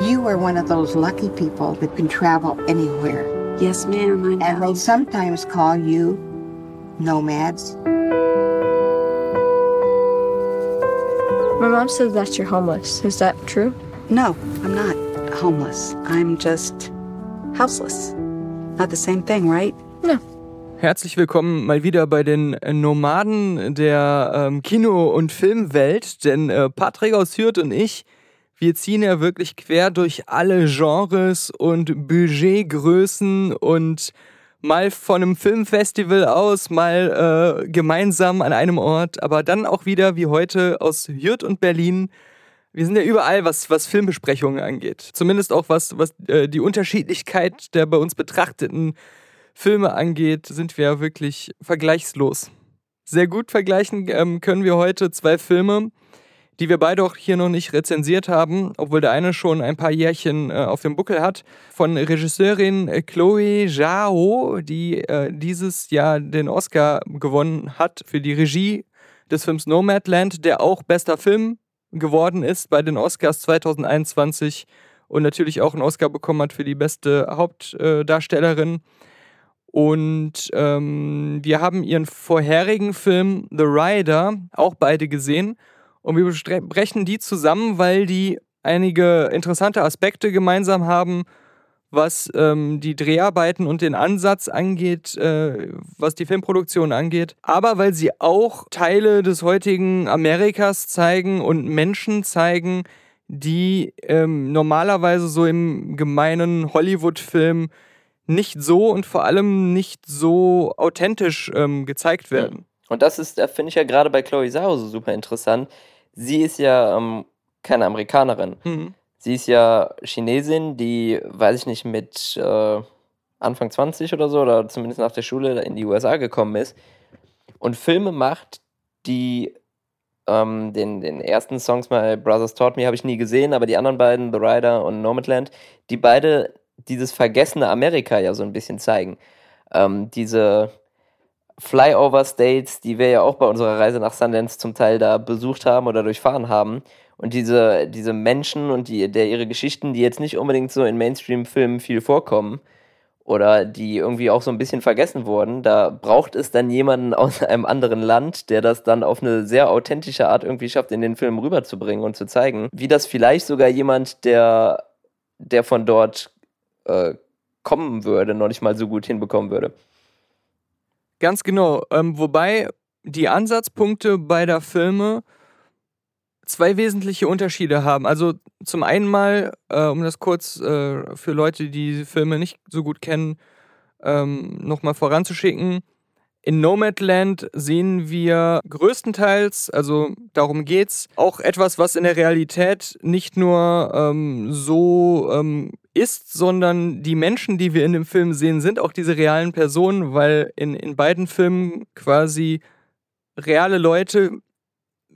You are one of those lucky people that can travel anywhere. Yes, ma'am, I know. And they sometimes call you nomads. My mom says that you're homeless. Is that true? No, I'm not homeless. I'm just houseless. Not the same thing, right? Herzlich willkommen mal wieder bei den Nomaden der ähm, Kino- und Filmwelt, denn äh, Patrick aus Hürth und ich, wir ziehen ja wirklich quer durch alle Genres und Budgetgrößen und mal von einem Filmfestival aus, mal äh, gemeinsam an einem Ort, aber dann auch wieder wie heute aus Hürth und Berlin. Wir sind ja überall, was, was Filmbesprechungen angeht. Zumindest auch was, was äh, die Unterschiedlichkeit der bei uns betrachteten Filme angeht, sind wir wirklich vergleichslos. Sehr gut vergleichen ähm, können wir heute zwei Filme, die wir beide auch hier noch nicht rezensiert haben, obwohl der eine schon ein paar Jährchen äh, auf dem Buckel hat, von Regisseurin Chloe Zhao, die äh, dieses Jahr den Oscar gewonnen hat für die Regie des Films Nomadland, der auch bester Film geworden ist bei den Oscars 2021 und natürlich auch einen Oscar bekommen hat für die beste Hauptdarstellerin. Und ähm, wir haben ihren vorherigen Film The Rider auch beide gesehen. Und wir besprechen die zusammen, weil die einige interessante Aspekte gemeinsam haben, was ähm, die Dreharbeiten und den Ansatz angeht, äh, was die Filmproduktion angeht, aber weil sie auch Teile des heutigen Amerikas zeigen und Menschen zeigen, die ähm, normalerweise so im gemeinen Hollywood-Film nicht so und vor allem nicht so authentisch ähm, gezeigt werden. Und das ist, finde ich ja gerade bei Chloe Zhao so super interessant. Sie ist ja ähm, keine Amerikanerin. Mhm. Sie ist ja Chinesin, die, weiß ich nicht, mit äh, Anfang 20 oder so, oder zumindest nach der Schule in die USA gekommen ist und Filme macht, die ähm, den, den ersten Songs mal Brothers Taught Me habe ich nie gesehen, aber die anderen beiden, The Rider und Nomadland, die beide dieses vergessene Amerika ja so ein bisschen zeigen. Ähm, diese Flyover States, die wir ja auch bei unserer Reise nach Sundance zum Teil da besucht haben oder durchfahren haben. Und diese, diese Menschen und die, der, ihre Geschichten, die jetzt nicht unbedingt so in Mainstream-Filmen viel vorkommen oder die irgendwie auch so ein bisschen vergessen wurden, da braucht es dann jemanden aus einem anderen Land, der das dann auf eine sehr authentische Art irgendwie schafft, in den Film rüberzubringen und zu zeigen, wie das vielleicht sogar jemand, der, der von dort äh, kommen würde, noch nicht mal so gut hinbekommen würde. Ganz genau. Ähm, wobei die Ansatzpunkte beider Filme zwei wesentliche Unterschiede haben. Also zum einen mal, äh, um das kurz äh, für Leute, die die Filme nicht so gut kennen, ähm, nochmal voranzuschicken. In Nomadland sehen wir größtenteils, also darum geht's, auch etwas, was in der Realität nicht nur ähm, so ähm, ist, sondern die Menschen, die wir in dem Film sehen, sind auch diese realen Personen, weil in, in beiden Filmen quasi reale Leute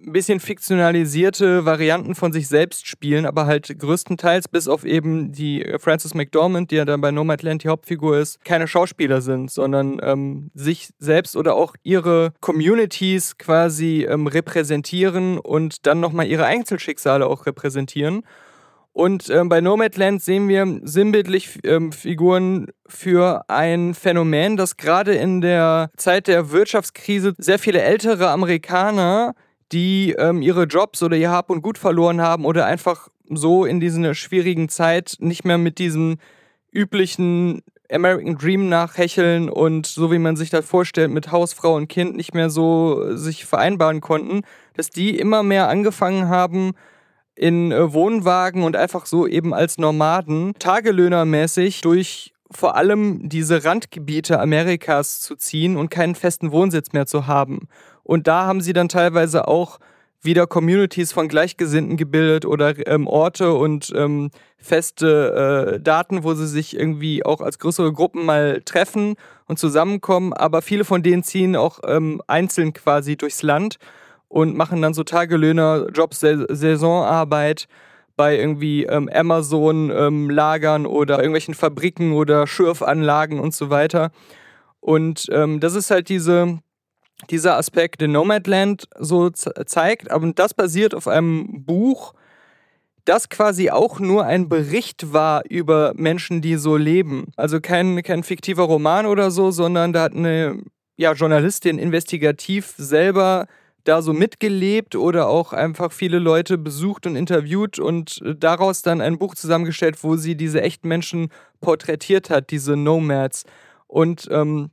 ein bisschen fiktionalisierte Varianten von sich selbst spielen, aber halt größtenteils bis auf eben die Frances McDormand, die ja dann bei Nomadland die Hauptfigur ist, keine Schauspieler sind, sondern ähm, sich selbst oder auch ihre Communities quasi ähm, repräsentieren und dann nochmal ihre Einzelschicksale auch repräsentieren. Und ähm, bei Nomadland sehen wir sinnbildlich ähm, Figuren für ein Phänomen, das gerade in der Zeit der Wirtschaftskrise sehr viele ältere Amerikaner, die ähm, ihre Jobs oder ihr Hab und Gut verloren haben oder einfach so in dieser schwierigen Zeit nicht mehr mit diesem üblichen American Dream nachhecheln und so wie man sich das vorstellt mit Hausfrau und Kind nicht mehr so sich vereinbaren konnten, dass die immer mehr angefangen haben, in äh, Wohnwagen und einfach so eben als Nomaden tagelöhnermäßig durch vor allem diese Randgebiete Amerikas zu ziehen und keinen festen Wohnsitz mehr zu haben. Und da haben sie dann teilweise auch wieder Communities von Gleichgesinnten gebildet oder ähm, Orte und ähm, feste äh, Daten, wo sie sich irgendwie auch als größere Gruppen mal treffen und zusammenkommen. Aber viele von denen ziehen auch ähm, einzeln quasi durchs Land und machen dann so Tagelöhner, Jobs, Saisonarbeit bei irgendwie ähm, Amazon-Lagern ähm, oder irgendwelchen Fabriken oder Schürfanlagen und so weiter. Und ähm, das ist halt diese dieser Aspekt in Nomadland so zeigt. Aber das basiert auf einem Buch, das quasi auch nur ein Bericht war über Menschen, die so leben. Also kein, kein fiktiver Roman oder so, sondern da hat eine ja, Journalistin investigativ selber da so mitgelebt oder auch einfach viele Leute besucht und interviewt und daraus dann ein Buch zusammengestellt, wo sie diese echten Menschen porträtiert hat, diese Nomads. Und ähm,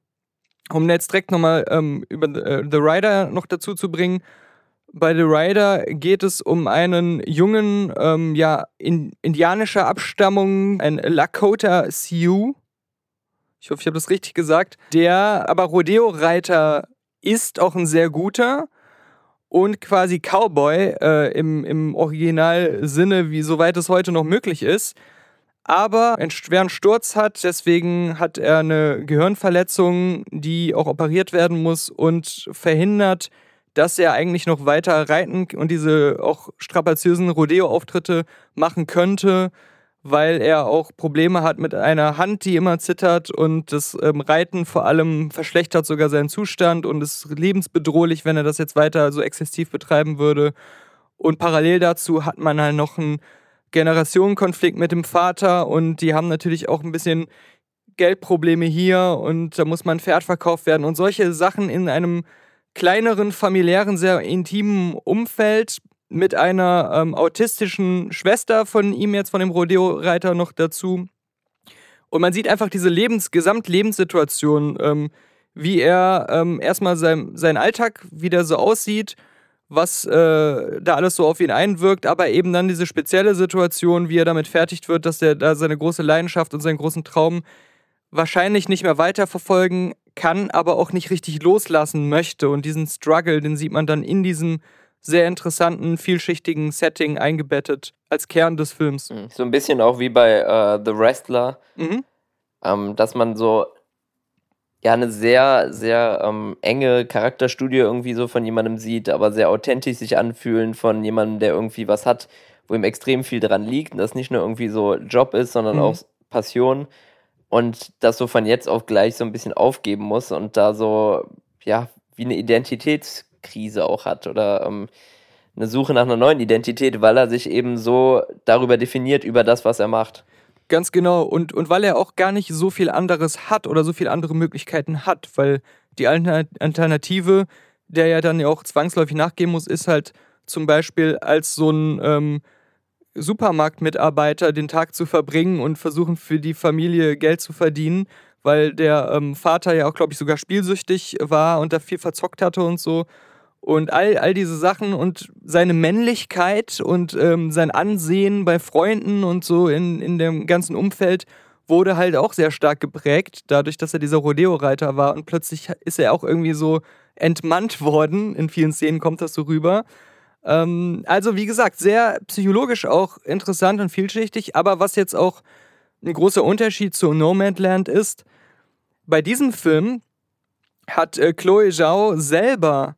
um jetzt direkt nochmal ähm, über äh, The Rider noch dazu zu bringen, bei The Rider geht es um einen jungen, ähm, ja, in, indianischer Abstammung, ein Lakota Sioux. Ich hoffe, ich habe das richtig gesagt. Der aber Rodeo-Reiter ist auch ein sehr guter und quasi Cowboy äh, im, im Originalsinne, wie soweit es heute noch möglich ist. Aber einen schweren Sturz hat, deswegen hat er eine Gehirnverletzung, die auch operiert werden muss und verhindert, dass er eigentlich noch weiter reiten und diese auch strapaziösen Rodeo-Auftritte machen könnte, weil er auch Probleme hat mit einer Hand, die immer zittert und das ähm, Reiten vor allem verschlechtert sogar seinen Zustand und ist lebensbedrohlich, wenn er das jetzt weiter so exzessiv betreiben würde. Und parallel dazu hat man halt noch einen Generationenkonflikt mit dem Vater und die haben natürlich auch ein bisschen Geldprobleme hier und da muss man Pferd verkauft werden und solche Sachen in einem kleineren, familiären, sehr intimen Umfeld mit einer ähm, autistischen Schwester von ihm jetzt, von dem Rodeo-Reiter noch dazu. Und man sieht einfach diese Lebens Gesamtlebenssituation, ähm, wie er ähm, erstmal sein, sein Alltag wieder so aussieht, was äh, da alles so auf ihn einwirkt, aber eben dann diese spezielle Situation, wie er damit fertigt wird, dass er da seine große Leidenschaft und seinen großen Traum wahrscheinlich nicht mehr weiterverfolgen kann, aber auch nicht richtig loslassen möchte. Und diesen Struggle, den sieht man dann in diesem sehr interessanten, vielschichtigen Setting eingebettet als Kern des Films. Mhm. So ein bisschen auch wie bei uh, The Wrestler, mhm. ähm, dass man so ja eine sehr, sehr ähm, enge Charakterstudie irgendwie so von jemandem sieht, aber sehr authentisch sich anfühlen von jemandem, der irgendwie was hat, wo ihm extrem viel dran liegt und das nicht nur irgendwie so Job ist, sondern mhm. auch Passion und das so von jetzt auf gleich so ein bisschen aufgeben muss und da so, ja, wie eine Identitätskrise auch hat oder ähm, eine Suche nach einer neuen Identität, weil er sich eben so darüber definiert, über das, was er macht. Ganz genau. Und, und weil er auch gar nicht so viel anderes hat oder so viele andere Möglichkeiten hat, weil die Alternative, der ja dann ja auch zwangsläufig nachgehen muss, ist halt zum Beispiel als so ein ähm, Supermarktmitarbeiter den Tag zu verbringen und versuchen für die Familie Geld zu verdienen, weil der ähm, Vater ja auch, glaube ich, sogar spielsüchtig war und da viel verzockt hatte und so. Und all, all diese Sachen und seine Männlichkeit und ähm, sein Ansehen bei Freunden und so in, in dem ganzen Umfeld wurde halt auch sehr stark geprägt, dadurch, dass er dieser Rodeo-Reiter war. Und plötzlich ist er auch irgendwie so entmannt worden. In vielen Szenen kommt das so rüber. Ähm, also, wie gesagt, sehr psychologisch auch interessant und vielschichtig. Aber was jetzt auch ein großer Unterschied zu Nomadland ist, bei diesem Film hat äh, Chloe Zhao selber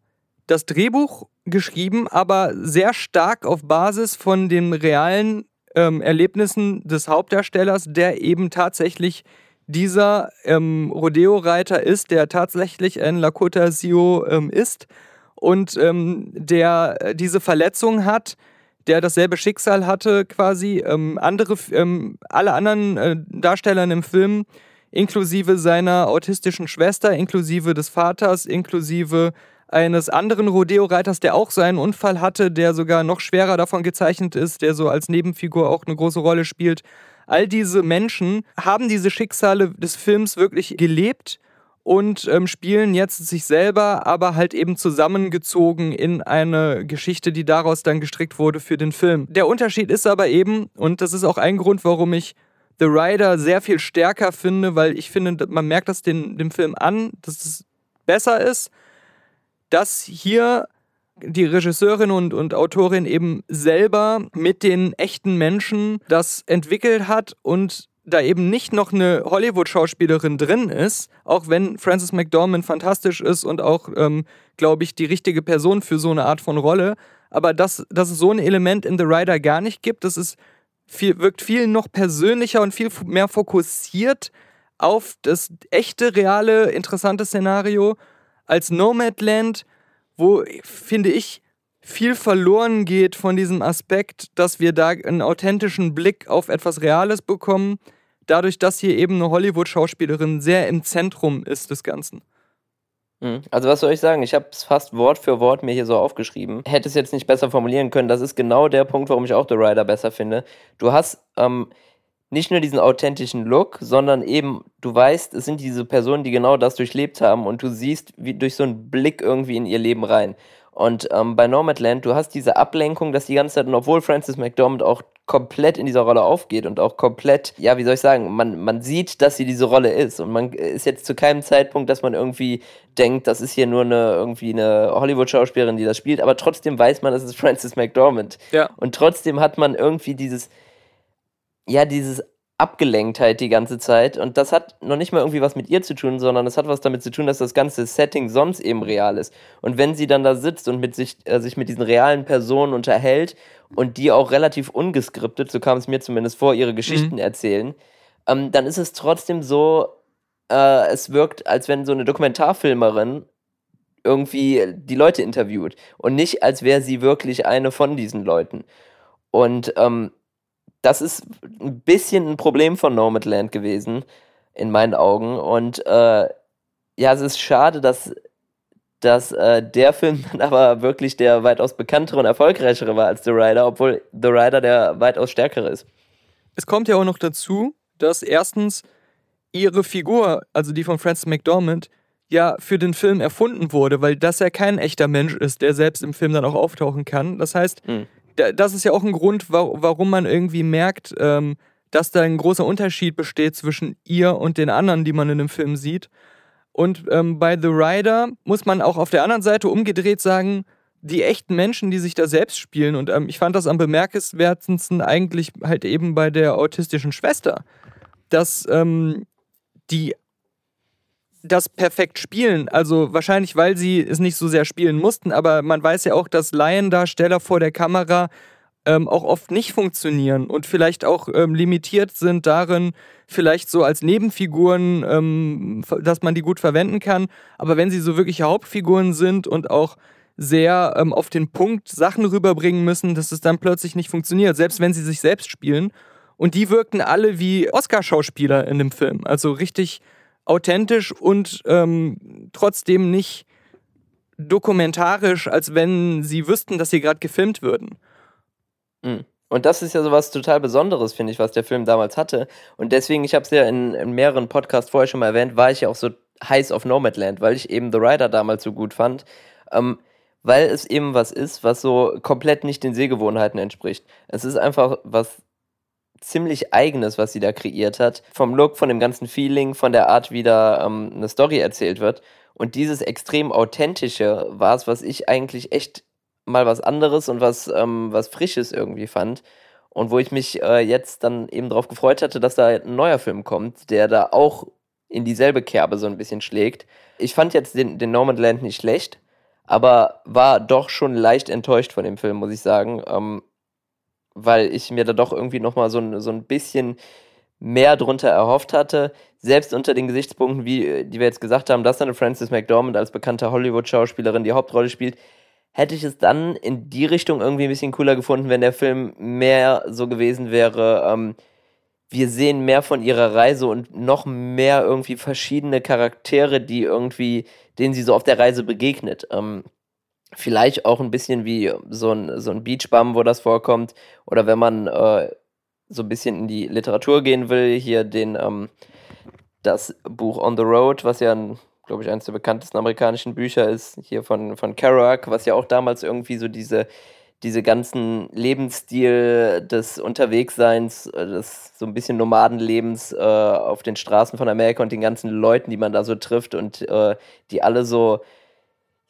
das Drehbuch geschrieben, aber sehr stark auf Basis von den realen ähm, Erlebnissen des Hauptdarstellers, der eben tatsächlich dieser ähm, Rodeo-Reiter ist, der tatsächlich ein Lakota Sio ähm, ist und ähm, der diese Verletzung hat, der dasselbe Schicksal hatte quasi. Ähm, andere, ähm, alle anderen äh, Darsteller im Film, inklusive seiner autistischen Schwester, inklusive des Vaters, inklusive eines anderen Rodeo-Reiters, der auch seinen Unfall hatte, der sogar noch schwerer davon gezeichnet ist, der so als Nebenfigur auch eine große Rolle spielt. All diese Menschen haben diese Schicksale des Films wirklich gelebt und ähm, spielen jetzt sich selber, aber halt eben zusammengezogen in eine Geschichte, die daraus dann gestrickt wurde für den Film. Der Unterschied ist aber eben, und das ist auch ein Grund, warum ich The Rider sehr viel stärker finde, weil ich finde, man merkt das den, dem Film an, dass es besser ist dass hier die Regisseurin und, und Autorin eben selber mit den echten Menschen das entwickelt hat und da eben nicht noch eine Hollywood-Schauspielerin drin ist, auch wenn Frances McDormand fantastisch ist und auch, ähm, glaube ich, die richtige Person für so eine Art von Rolle, aber dass, dass es so ein Element in The Rider gar nicht gibt, das ist viel, wirkt viel noch persönlicher und viel mehr fokussiert auf das echte, reale, interessante Szenario als Nomadland, wo, finde ich, viel verloren geht von diesem Aspekt, dass wir da einen authentischen Blick auf etwas Reales bekommen, dadurch, dass hier eben eine Hollywood-Schauspielerin sehr im Zentrum ist des Ganzen. Mhm. Also was soll ich sagen? Ich habe es fast Wort für Wort mir hier so aufgeschrieben. Hätte es jetzt nicht besser formulieren können. Das ist genau der Punkt, warum ich auch The Rider besser finde. Du hast ähm, nicht nur diesen authentischen Look, sondern eben, du weißt, es sind diese Personen, die genau das durchlebt haben und du siehst wie durch so einen Blick irgendwie in ihr Leben rein. Und ähm, bei Nomadland, du hast diese Ablenkung, dass die ganze Zeit, und obwohl Francis McDormand auch komplett in dieser Rolle aufgeht und auch komplett, ja, wie soll ich sagen, man, man sieht, dass sie diese Rolle ist. Und man ist jetzt zu keinem Zeitpunkt, dass man irgendwie denkt, das ist hier nur eine irgendwie eine Hollywood-Schauspielerin, die das spielt, aber trotzdem weiß man, es ist Francis McDormand. Ja. Und trotzdem hat man irgendwie dieses ja, dieses Abgelenktheit die ganze Zeit. Und das hat noch nicht mal irgendwie was mit ihr zu tun, sondern es hat was damit zu tun, dass das ganze Setting sonst eben real ist. Und wenn sie dann da sitzt und mit sich, äh, sich mit diesen realen Personen unterhält und die auch relativ ungeskriptet, so kam es mir zumindest vor, ihre Geschichten mhm. erzählen, ähm, dann ist es trotzdem so, äh, es wirkt, als wenn so eine Dokumentarfilmerin irgendwie die Leute interviewt und nicht, als wäre sie wirklich eine von diesen Leuten. Und ähm, das ist ein bisschen ein Problem von Nomadland gewesen, in meinen Augen. Und äh, ja, es ist schade, dass, dass äh, der Film dann aber wirklich der weitaus bekanntere und erfolgreichere war als The Rider, obwohl The Rider der weitaus stärkere ist. Es kommt ja auch noch dazu, dass erstens ihre Figur, also die von Frances McDormand, ja für den Film erfunden wurde, weil das ja kein echter Mensch ist, der selbst im Film dann auch auftauchen kann. Das heißt, hm das ist ja auch ein Grund, warum man irgendwie merkt, ähm, dass da ein großer Unterschied besteht zwischen ihr und den anderen, die man in dem Film sieht. Und ähm, bei The Rider muss man auch auf der anderen Seite umgedreht sagen, die echten Menschen, die sich da selbst spielen. Und ähm, ich fand das am bemerkenswertesten eigentlich halt eben bei der autistischen Schwester, dass die das perfekt spielen. Also wahrscheinlich, weil sie es nicht so sehr spielen mussten, aber man weiß ja auch, dass Laiendarsteller vor der Kamera ähm, auch oft nicht funktionieren und vielleicht auch ähm, limitiert sind darin, vielleicht so als Nebenfiguren, ähm, dass man die gut verwenden kann. Aber wenn sie so wirkliche Hauptfiguren sind und auch sehr ähm, auf den Punkt Sachen rüberbringen müssen, dass es dann plötzlich nicht funktioniert, selbst wenn sie sich selbst spielen. Und die wirkten alle wie Oscar-Schauspieler in dem Film. Also richtig authentisch und ähm, trotzdem nicht dokumentarisch, als wenn sie wüssten, dass sie gerade gefilmt würden. Mhm. Und das ist ja sowas total Besonderes, finde ich, was der Film damals hatte. Und deswegen, ich habe es ja in, in, mehreren Podcasts vorher schon mal erwähnt, war ich ja auch so heiß auf Nomadland, weil ich eben The Rider damals so gut fand. Ähm, weil es eben was ist, was so komplett nicht den Sehgewohnheiten entspricht. Es ist einfach was ziemlich eigenes, was sie da kreiert hat. Vom Look, von dem ganzen Feeling, von der Art, wie da ähm, eine Story erzählt wird. Und dieses extrem authentische war es, was ich eigentlich echt mal was anderes und was, ähm, was Frisches irgendwie fand. Und wo ich mich äh, jetzt dann eben darauf gefreut hatte, dass da ein neuer Film kommt, der da auch in dieselbe Kerbe so ein bisschen schlägt. Ich fand jetzt den, den Land nicht schlecht, aber war doch schon leicht enttäuscht von dem Film, muss ich sagen. Ähm, weil ich mir da doch irgendwie nochmal so ein, so ein bisschen mehr drunter erhofft hatte. Selbst unter den Gesichtspunkten, wie die wir jetzt gesagt haben, dass eine Frances McDormand als bekannte Hollywood-Schauspielerin die Hauptrolle spielt, hätte ich es dann in die Richtung irgendwie ein bisschen cooler gefunden, wenn der Film mehr so gewesen wäre. Ähm, wir sehen mehr von ihrer Reise und noch mehr irgendwie verschiedene Charaktere, die irgendwie, denen sie so auf der Reise begegnet. Ähm, Vielleicht auch ein bisschen wie so ein, so ein Beachbum, wo das vorkommt. Oder wenn man äh, so ein bisschen in die Literatur gehen will, hier den, ähm, das Buch On the Road, was ja, glaube ich, eines der bekanntesten amerikanischen Bücher ist, hier von, von Kerouac, was ja auch damals irgendwie so diese, diese ganzen Lebensstil des Unterwegsseins, äh, des so ein bisschen Nomadenlebens äh, auf den Straßen von Amerika und den ganzen Leuten, die man da so trifft und äh, die alle so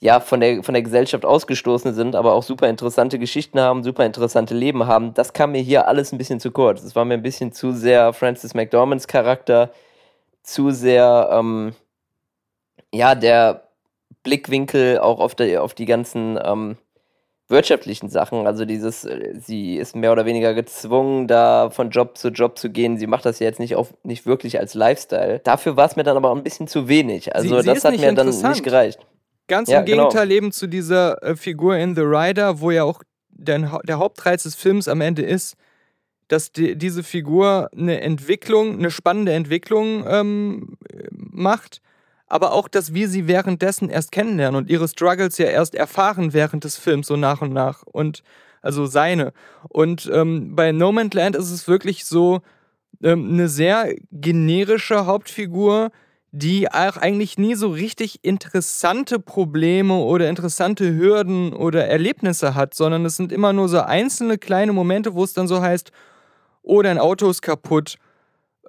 ja, von der, von der Gesellschaft ausgestoßen sind, aber auch super interessante Geschichten haben, super interessante Leben haben. Das kam mir hier alles ein bisschen zu kurz. Es war mir ein bisschen zu sehr Francis McDormands Charakter, zu sehr, ähm, ja, der Blickwinkel auch auf die, auf die ganzen ähm, wirtschaftlichen Sachen. Also dieses, äh, sie ist mehr oder weniger gezwungen, da von Job zu Job zu gehen. Sie macht das ja jetzt nicht, auf, nicht wirklich als Lifestyle. Dafür war es mir dann aber auch ein bisschen zu wenig. Also sie, sie das hat mir dann nicht gereicht Ganz Ja, im genau. Gegenteil eben zu dieser äh, Figur in The Rider, wo ja auch der, der Hauptreiz des Films am Ende ist, dass die, diese Figur eine Entwicklung, eine spannende Entwicklung ähm, macht, aber auch, dass wir sie währenddessen erst kennenlernen und ihre Struggles ja erst erfahren während des Films so nach und nach und also seine. Und ähm, bei No Man's Land ist es wirklich so ähm, eine sehr generische Hauptfigur, die auch eigentlich nie so richtig interessante Probleme oder interessante Hürden oder Erlebnisse hat, sondern es sind immer nur so einzelne kleine Momente, wo es dann so heißt, oh, dein Auto ist kaputt,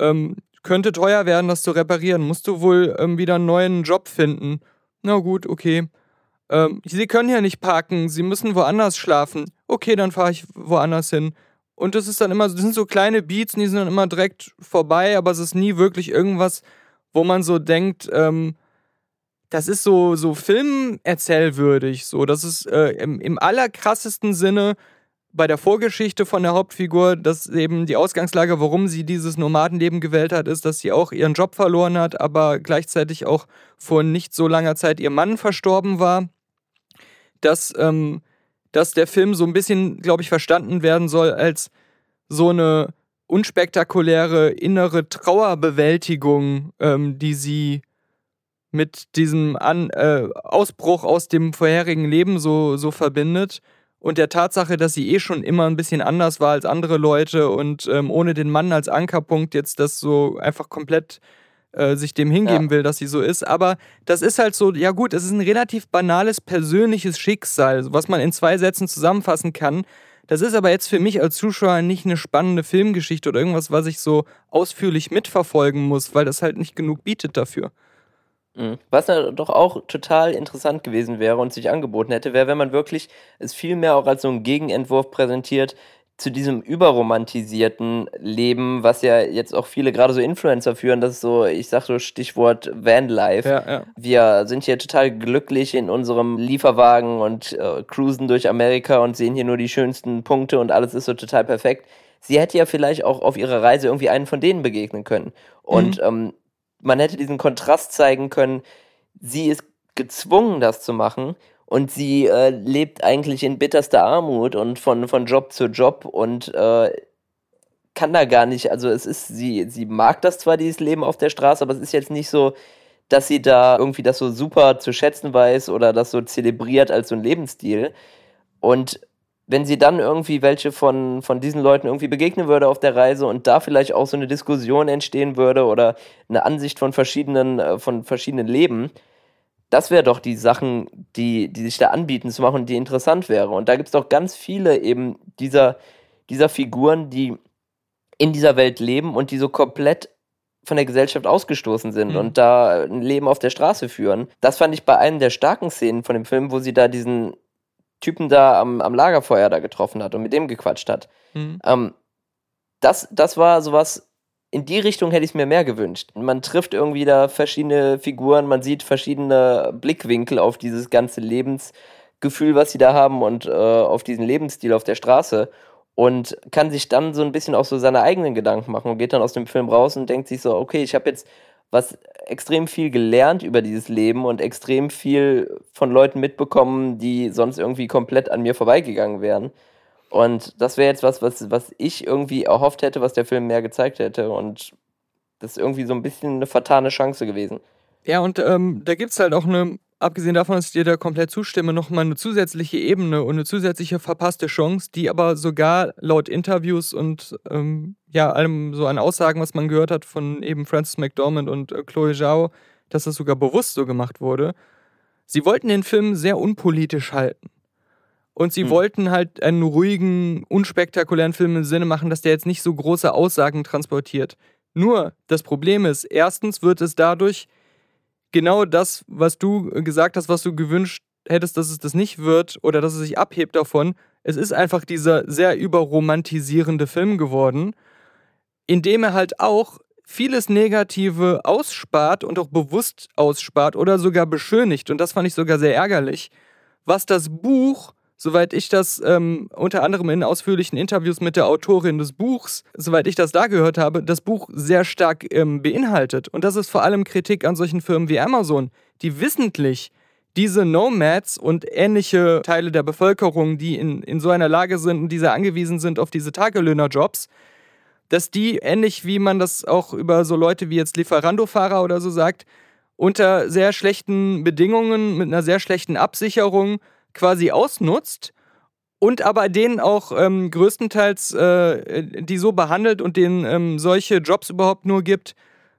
ähm, könnte teuer werden, das zu reparieren, musst du wohl ähm, wieder einen neuen Job finden. Na gut, okay. Ähm, Sie können hier nicht parken, Sie müssen woanders schlafen. Okay, dann fahre ich woanders hin. Und das ist dann immer, das sind so kleine Beats, die sind dann immer direkt vorbei, aber es ist nie wirklich irgendwas, wo man so denkt, ähm, das ist so, so filmerzählwürdig. So, das ist äh, im, im allerkrassesten Sinne bei der Vorgeschichte von der Hauptfigur, dass eben die Ausgangslage, warum sie dieses Nomadenleben gewählt hat, ist, dass sie auch ihren Job verloren hat, aber gleichzeitig auch vor nicht so langer Zeit ihr Mann verstorben war. Dass, ähm, dass der Film so ein bisschen, glaube ich, verstanden werden soll als so eine unspektakuläre innere Trauerbewältigung, ähm, die sie mit diesem An äh, Ausbruch aus dem vorherigen Leben so, so verbindet und der Tatsache, dass sie eh schon immer ein bisschen anders war als andere Leute und ähm, ohne den Mann als Ankerpunkt jetzt das so einfach komplett äh, sich dem hingeben Ja. will, dass sie so ist. Aber das ist halt so, ja gut, es ist ein relativ banales persönliches Schicksal, was man in zwei Sätzen zusammenfassen kann. Das ist aber jetzt für mich als Zuschauer nicht eine spannende Filmgeschichte oder irgendwas, was ich so ausführlich mitverfolgen muss, weil das halt nicht genug bietet dafür. Mhm. Was doch auch total interessant gewesen wäre und sich angeboten hätte, wäre, wenn man wirklich es viel mehr auch als so einen Gegenentwurf präsentiert zu diesem überromantisierten Leben, was ja jetzt auch viele gerade so Influencer führen, das ist so, ich sag so Stichwort Vanlife. Ja, ja. Wir sind hier total glücklich in unserem Lieferwagen und äh, cruisen durch Amerika und sehen hier nur die schönsten Punkte und alles ist so total perfekt. Sie hätte ja vielleicht auch auf ihrer Reise irgendwie einen von denen begegnen können. Und ähm, man hätte diesen Kontrast zeigen können, sie ist gezwungen, das zu machen und sie äh, lebt eigentlich in bitterster Armut und von, von Job zu Job und äh, kann da gar nicht, also es ist, sie, sie mag das zwar, dieses Leben auf der Straße, aber es ist jetzt nicht so, dass sie da irgendwie das so super zu schätzen weiß oder das so zelebriert als so ein Lebensstil. Und wenn sie dann irgendwie welche von, von diesen Leuten irgendwie begegnen würde auf der Reise und da vielleicht auch so eine Diskussion entstehen würde oder eine Ansicht von verschiedenen, äh, von verschiedenen Leben, das wäre doch die Sachen, die, die sich da anbieten zu machen, die interessant wäre. Und da gibt es doch ganz viele eben dieser, dieser Figuren, die in dieser Welt leben und die so komplett von der Gesellschaft ausgestoßen sind Mhm. und da ein Leben auf der Straße führen. Das fand ich bei einem der starken Szenen von dem Film, wo sie da diesen Typen da am, am Lagerfeuer da getroffen hat und mit dem gequatscht hat. Mhm. Ähm, das, das war sowas, in die Richtung hätte ich es mir mehr gewünscht. Man trifft irgendwie da verschiedene Figuren, man sieht verschiedene Blickwinkel auf dieses ganze Lebensgefühl, was sie da haben und äh, auf diesen Lebensstil auf der Straße und kann sich dann so ein bisschen auch so seine eigenen Gedanken machen und geht dann aus dem Film raus und denkt sich so, okay, ich habe jetzt was extrem viel gelernt über dieses Leben und extrem viel von Leuten mitbekommen, die sonst irgendwie komplett an mir vorbeigegangen wären. Und das wäre jetzt was, was, was ich irgendwie erhofft hätte, was der Film mehr gezeigt hätte. Und das ist irgendwie so ein bisschen eine vertane Chance gewesen. Ja, und ähm, da gibt es halt auch eine, abgesehen davon, dass ich dir da komplett zustimme, nochmal eine zusätzliche Ebene und eine zusätzliche verpasste Chance, die aber sogar laut Interviews und ähm, ja, allem so an Aussagen, was man gehört hat von eben Francis McDormand und äh, Chloe Zhao, dass das sogar bewusst so gemacht wurde. Sie wollten den Film sehr unpolitisch halten. Und sie Hm. wollten halt einen ruhigen, unspektakulären Film im Sinne machen, dass der jetzt nicht so große Aussagen transportiert. Nur das Problem ist, erstens wird es dadurch genau das, was du gesagt hast, was du gewünscht hättest, dass es das nicht wird oder dass es sich abhebt davon. Es ist einfach dieser sehr überromantisierende Film geworden, in dem er halt auch vieles Negative ausspart und auch bewusst ausspart oder sogar beschönigt. Und das fand ich sogar sehr ärgerlich. Was das Buch, soweit ich das ähm, unter anderem in ausführlichen Interviews mit der Autorin des Buchs, soweit ich das da gehört habe, das Buch sehr stark ähm, beinhaltet. Und das ist vor allem Kritik an solchen Firmen wie Amazon, die wissentlich diese Nomads und ähnliche Teile der Bevölkerung, die in, in so einer Lage sind und die sehr angewiesen sind auf diese Tagelöhnerjobs, dass die, ähnlich wie man das auch über so Leute wie jetzt Lieferando-Fahrer oder so sagt, unter sehr schlechten Bedingungen, mit einer sehr schlechten Absicherung quasi ausnutzt und aber denen auch ähm, größtenteils äh, die so behandelt und denen ähm, solche Jobs überhaupt nur gibt,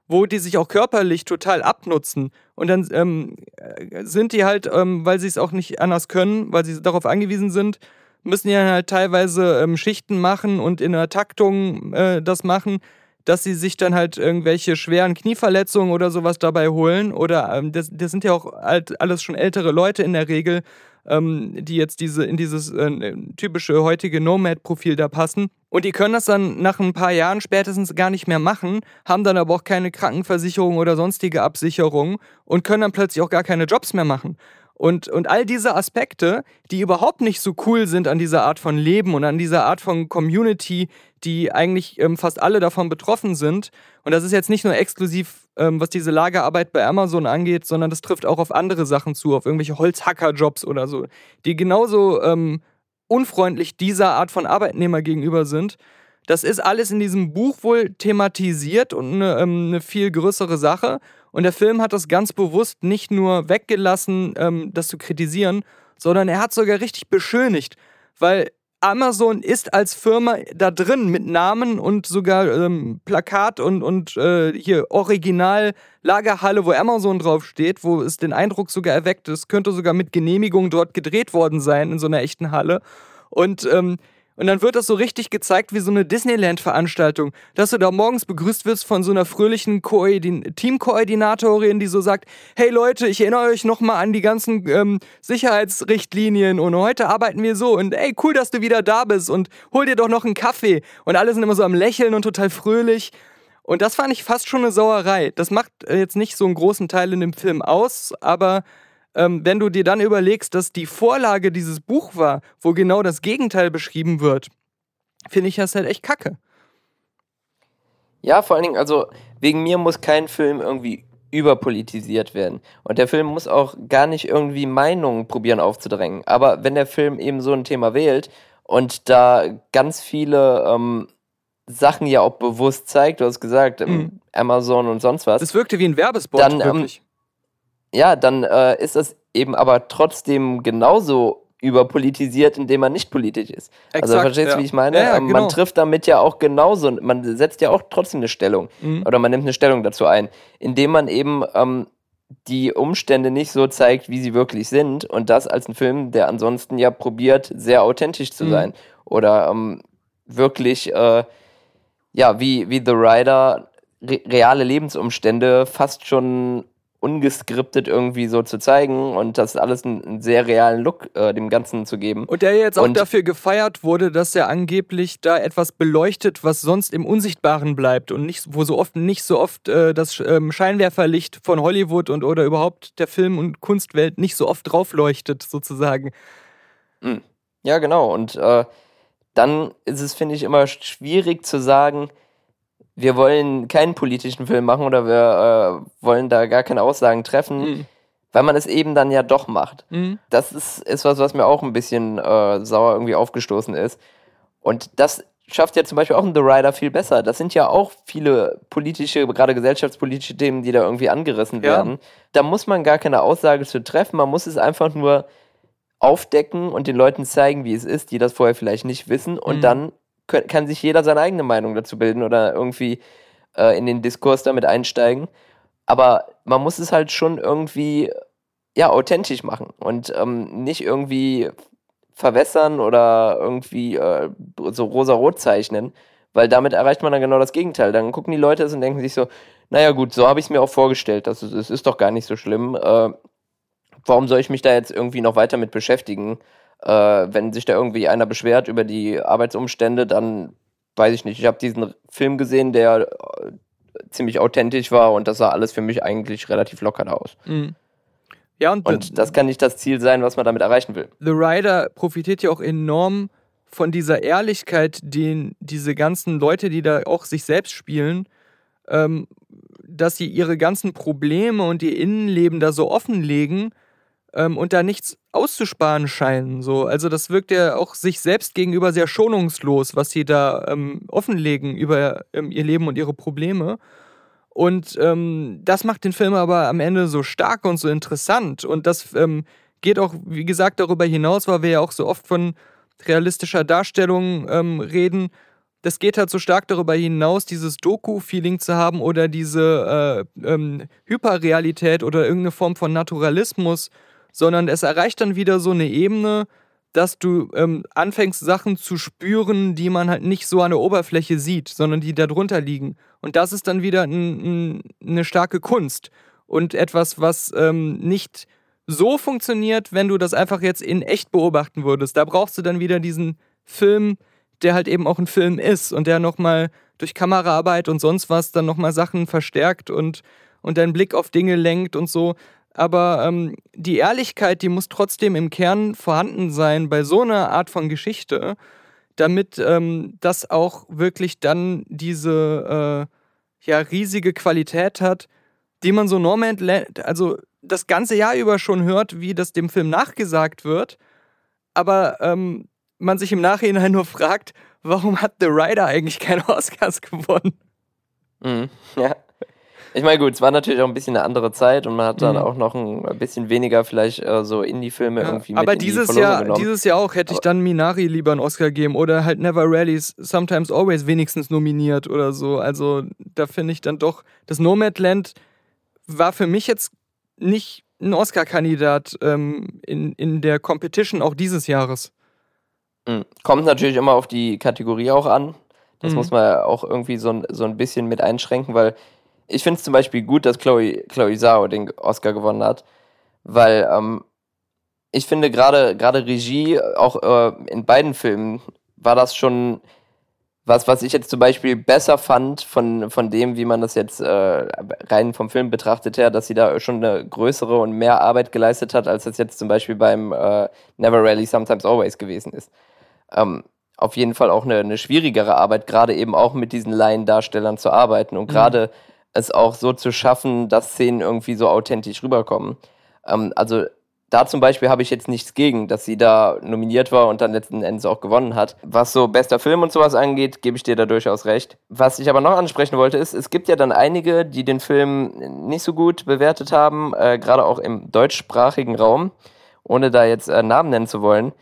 wo die sich auch körperlich total abnutzen. Und dann ähm, äh, sind die halt, ähm, weil sie es auch nicht anders können, weil sie darauf angewiesen sind, müssen die halt teilweise ähm, Schichten machen und in der Taktung äh, das machen, dass sie sich dann halt irgendwelche schweren Knieverletzungen oder sowas dabei holen. Oder ähm, das, das sind ja auch halt alles schon ältere Leute in der Regel, ähm, die jetzt diese in dieses äh, typische heutige Nomad-Profil da passen. Und die können das dann nach ein paar Jahren spätestens gar nicht mehr machen, haben dann aber auch keine Krankenversicherung oder sonstige Absicherung und können dann plötzlich auch gar keine Jobs mehr machen. Und, und all diese Aspekte, die überhaupt nicht so cool sind an dieser Art von Leben und an dieser Art von Community, die eigentlich ähm, fast alle davon betroffen sind. Und das ist jetzt nicht nur exklusiv, ähm, was diese Lagerarbeit bei Amazon angeht, sondern das trifft auch auf andere Sachen zu, auf irgendwelche Holzhackerjobs oder so, die genauso ähm, unfreundlich dieser Art von Arbeitnehmer gegenüber sind. Das ist alles in diesem Buch wohl thematisiert und eine, ähm, eine viel größere Sache. Und der Film hat das ganz bewusst nicht nur weggelassen, ähm, das zu kritisieren, sondern er hat sogar richtig beschönigt, weil Amazon ist als Firma da drin mit Namen und sogar ähm, Plakat und, und äh, hier Original Lagerhalle, wo Amazon draufsteht, wo es den Eindruck sogar erweckt, es könnte sogar mit Genehmigung dort gedreht worden sein in so einer echten Halle. Und ähm, und dann wird das so richtig gezeigt wie so eine Disneyland-Veranstaltung, dass du da morgens begrüßt wirst von so einer fröhlichen Teamkoordinatorin, die so sagt, hey Leute, ich erinnere euch nochmal an die ganzen ähm, Sicherheitsrichtlinien und heute arbeiten wir so und ey, cool, dass du wieder da bist und hol dir doch noch einen Kaffee. Und alle sind immer so am Lächeln und total fröhlich. Und das fand ich fast schon eine Sauerei. Das macht äh, jetzt nicht so einen großen Teil in dem Film aus, aber ähm, wenn du dir dann überlegst, dass die Vorlage dieses Buch war, wo genau das Gegenteil beschrieben wird, finde ich das halt echt kacke. Ja, vor allen Dingen, also wegen mir muss kein Film irgendwie überpolitisiert werden. Und der Film muss auch gar nicht irgendwie Meinungen probieren aufzudrängen. Aber wenn der Film eben so ein Thema wählt und da ganz viele ähm, Sachen ja auch bewusst zeigt, du hast gesagt, mhm. Amazon und sonst was. Das wirkte wie ein Werbespot, dann, ähm, wirklich. Ähm, ja, dann äh, ist es eben aber trotzdem genauso überpolitisiert, indem man nicht politisch ist. Also, Exakt, also verstehst du, ja. wie ich meine? Ja, ja, ähm, genau. Man trifft damit ja auch genauso, man setzt ja auch trotzdem eine Stellung mhm. oder man nimmt eine Stellung dazu ein, indem man eben ähm, die Umstände nicht so zeigt, wie sie wirklich sind und das als ein Film, der ansonsten ja probiert, sehr authentisch zu mhm. sein oder ähm, wirklich, äh, ja, wie, wie The Rider re reale Lebensumstände fast schon ungeskriptet irgendwie so zu zeigen und das alles einen, einen sehr realen Look äh, dem Ganzen zu geben. Und der jetzt auch und dafür gefeiert wurde, dass er angeblich da etwas beleuchtet, was sonst im Unsichtbaren bleibt und nicht, wo so oft nicht so oft äh, das ähm, Scheinwerferlicht von Hollywood und oder überhaupt der Film- und Kunstwelt nicht so oft draufleuchtet, sozusagen. Hm. Ja, genau. Und äh, dann ist es, finde ich, immer schwierig zu sagen, wir wollen keinen politischen Film machen oder wir äh, wollen da gar keine Aussagen treffen, mhm. weil man es eben dann ja doch macht. Mhm. Das ist, ist was, was mir auch ein bisschen äh, sauer irgendwie aufgestoßen ist. Und das schafft ja zum Beispiel auch ein The Rider viel besser. Das sind ja auch viele politische, gerade gesellschaftspolitische Themen, die da irgendwie angerissen ja. werden. Da muss man gar keine Aussage zu treffen, man muss es einfach nur aufdecken und den Leuten zeigen, wie es ist, die das vorher vielleicht nicht wissen und mhm. dann kann sich jeder seine eigene Meinung dazu bilden oder irgendwie äh, in den Diskurs damit einsteigen. Aber man muss es halt schon irgendwie ja authentisch machen und ähm, nicht irgendwie verwässern oder irgendwie äh, so rosa-rot zeichnen, weil damit erreicht man dann genau das Gegenteil. Dann gucken die Leute es und denken sich so, naja gut, so habe ich es mir auch vorgestellt, das ist, es ist doch gar nicht so schlimm. Äh, warum soll ich mich da jetzt irgendwie noch weiter mit beschäftigen? Äh, wenn sich da irgendwie einer beschwert über die Arbeitsumstände, dann weiß ich nicht. Ich habe diesen Film gesehen, der äh, ziemlich authentisch war und das sah alles für mich eigentlich relativ locker aus. Mhm. Ja, und, und das kann nicht das Ziel sein, was man damit erreichen will. The Rider profitiert ja auch enorm von dieser Ehrlichkeit, die diese ganzen Leute, die da auch sich selbst spielen, ähm, dass sie ihre ganzen Probleme und ihr Innenleben da so offenlegen ähm, und da nichts auszusparen scheinen. So. Also das wirkt ja auch sich selbst gegenüber sehr schonungslos, was sie da ähm, offenlegen über ähm, ihr Leben und ihre Probleme. Und ähm, das macht den Film aber am Ende so stark und so interessant. Und das ähm, geht auch, wie gesagt, darüber hinaus, weil wir ja auch so oft von realistischer Darstellung ähm, reden. Das geht halt so stark darüber hinaus, dieses Doku-Feeling zu haben oder diese äh, ähm, Hyperrealität oder irgendeine Form von Naturalismus, sondern es erreicht dann wieder so eine Ebene, dass du ähm, anfängst, Sachen zu spüren, die man halt nicht so an der Oberfläche sieht, sondern die da drunter liegen. Und das ist dann wieder ein, ein, eine starke Kunst und etwas, was ähm, nicht so funktioniert, wenn du das einfach jetzt in echt beobachten würdest. Da brauchst du dann wieder diesen Film, der halt eben auch ein Film ist und der nochmal durch Kameraarbeit und sonst was dann nochmal Sachen verstärkt und, und deinen Blick auf Dinge lenkt und so. Aber ähm, die Ehrlichkeit, die muss trotzdem im Kern vorhanden sein bei so einer Art von Geschichte, damit ähm, das auch wirklich dann diese äh, ja, riesige Qualität hat, die man so Norman, also das ganze Jahr über schon hört, wie das dem Film nachgesagt wird, aber ähm, man sich im Nachhinein nur fragt, warum hat The Rider eigentlich keine Oscars gewonnen? Mhm, ja. Ich meine, gut, es war natürlich auch ein bisschen eine andere Zeit und man hat dann Mhm. auch noch ein bisschen weniger vielleicht äh, so Indie-Filme Ja, irgendwie mit aber in die dieses Verlosung Jahr, genommen. dieses Jahr auch hätte ich dann Minari lieber einen Oscar gegeben oder halt Never Rallies, Sometimes Always wenigstens nominiert oder so. Also da finde ich dann doch, das Nomadland war für mich jetzt nicht ein Oscar-Kandidat ähm, in, in der Competition auch dieses Jahres. Mhm. Kommt natürlich immer auf die Kategorie auch an. Das Mhm. muss man ja auch irgendwie so so ein bisschen mit einschränken, weil ich finde es zum Beispiel gut, dass Chloe, Chloe Zhao den Oscar gewonnen hat, weil ähm, ich finde gerade gerade Regie, auch äh, in beiden Filmen, war das schon was, was ich jetzt zum Beispiel besser fand von, von dem, wie man das jetzt äh, rein vom Film betrachtet her, dass sie da schon eine größere und mehr Arbeit geleistet hat, als das jetzt zum Beispiel beim äh, Never Rarely, Sometimes Always gewesen ist. Ähm, auf jeden Fall auch eine, eine schwierigere Arbeit, gerade eben auch mit diesen Laiendarstellern zu arbeiten und gerade es auch so zu schaffen, dass Szenen irgendwie so authentisch rüberkommen. Ähm, also da zum Beispiel habe ich jetzt nichts gegen, dass sie da nominiert war und dann letzten Endes auch gewonnen hat. Was so bester Film und sowas angeht, gebe ich dir da durchaus recht. Was ich aber noch ansprechen wollte, ist, es gibt ja dann einige, die den Film nicht so gut bewertet haben, äh, gerade auch im deutschsprachigen Raum, ohne da jetzt äh, Namen nennen zu wollen,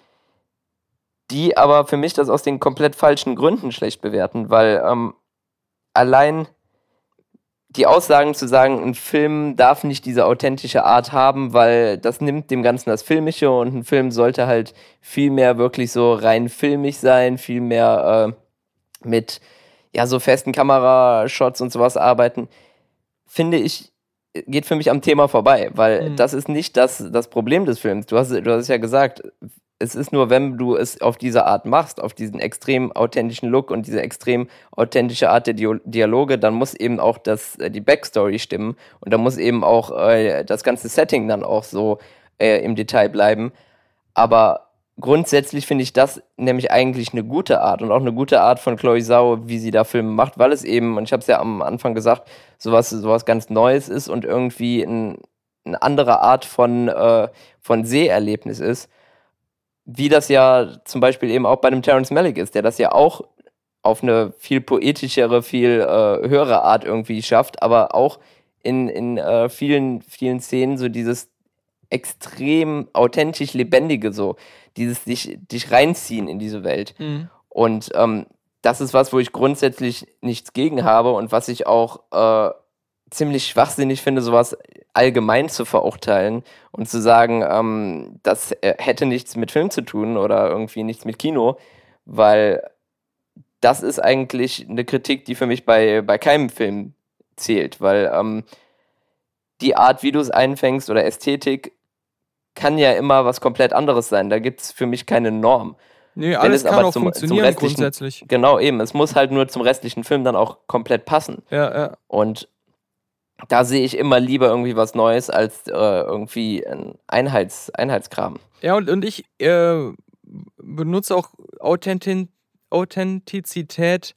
die aber für mich das aus den komplett falschen Gründen schlecht bewerten, weil ähm, allein die Aussagen zu sagen, ein Film darf nicht diese authentische Art haben, weil das nimmt dem Ganzen das Filmische und ein Film sollte halt viel mehr wirklich so rein filmig sein, viel mehr äh, mit ja so festen Kamerashots und sowas arbeiten, finde ich geht für mich am Thema vorbei, weil Mhm. das ist nicht das, das Problem des Films. Du hast, du hast es ja gesagt, es ist nur, wenn du es auf diese Art machst, auf diesen extrem authentischen Look und diese extrem authentische Art der Dialoge, dann muss eben auch das, äh, die Backstory stimmen und dann muss eben auch äh, das ganze Setting dann auch so äh, im Detail bleiben. Aber grundsätzlich finde ich das nämlich eigentlich eine gute Art und auch eine gute Art von Chloe Zhao, wie sie da Filme macht, weil es eben, und ich habe es ja am Anfang gesagt, sowas, sowas ganz Neues ist und irgendwie ein, eine andere Art von, äh, von Seherlebnis ist wie das ja zum Beispiel eben auch bei dem Terrence Malick ist, der das ja auch auf eine viel poetischere, viel äh, höhere Art irgendwie schafft, aber auch in, in äh, vielen, vielen Szenen so dieses extrem authentisch Lebendige, so dieses dich, dich reinziehen in diese Welt. Mhm. Und ähm, das ist was, wo ich grundsätzlich nichts gegen habe und was ich auch äh, ziemlich schwachsinnig finde, sowas allgemein zu verurteilen und zu sagen, ähm, das äh, hätte nichts mit Film zu tun oder irgendwie nichts mit Kino, weil das ist eigentlich eine Kritik, die für mich bei, bei keinem Film zählt, weil ähm, die Art, wie du es einfängst oder Ästhetik, kann ja immer was komplett anderes sein. Da gibt es für mich keine Norm. Nee, alles es kann aber auch zum- zum funktionieren restlichen- grundsätzlich. Genau, eben. Es muss halt nur zum restlichen Film dann auch komplett passen. Ja, ja. Und da sehe ich immer lieber irgendwie was Neues als äh, irgendwie ein Einheits Einheitskram. Ja, und, und ich äh, benutze auch Authenti Authentizität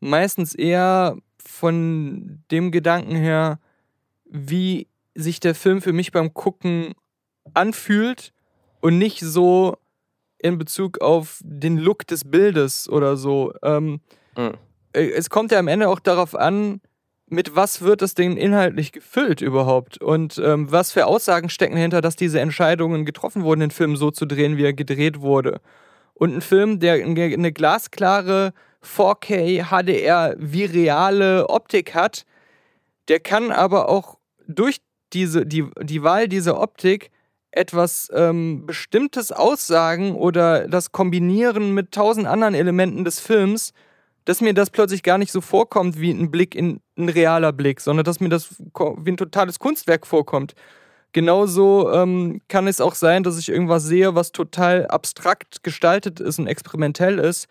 meistens eher von dem Gedanken her, wie sich der Film für mich beim Gucken anfühlt und nicht so in Bezug auf den Look des Bildes oder so. Ähm, Mhm. äh, Es kommt ja am Ende auch darauf an, mit was wird es denn inhaltlich gefüllt überhaupt und ähm, was für Aussagen stecken dahinter, dass diese Entscheidungen getroffen wurden, den Film so zu drehen, wie er gedreht wurde. Und ein Film, der eine glasklare 4K HDR wie reale Optik hat, der kann aber auch durch diese, die, die Wahl dieser Optik etwas ähm, Bestimmtes aussagen oder das Kombinieren mit tausend anderen Elementen des Films, dass mir das plötzlich gar nicht so vorkommt wie ein Blick in ein realer Blick, sondern dass mir das wie ein totales Kunstwerk vorkommt. Genauso ähm, kann es auch sein, dass ich irgendwas sehe, was total abstrakt gestaltet ist und experimentell ist.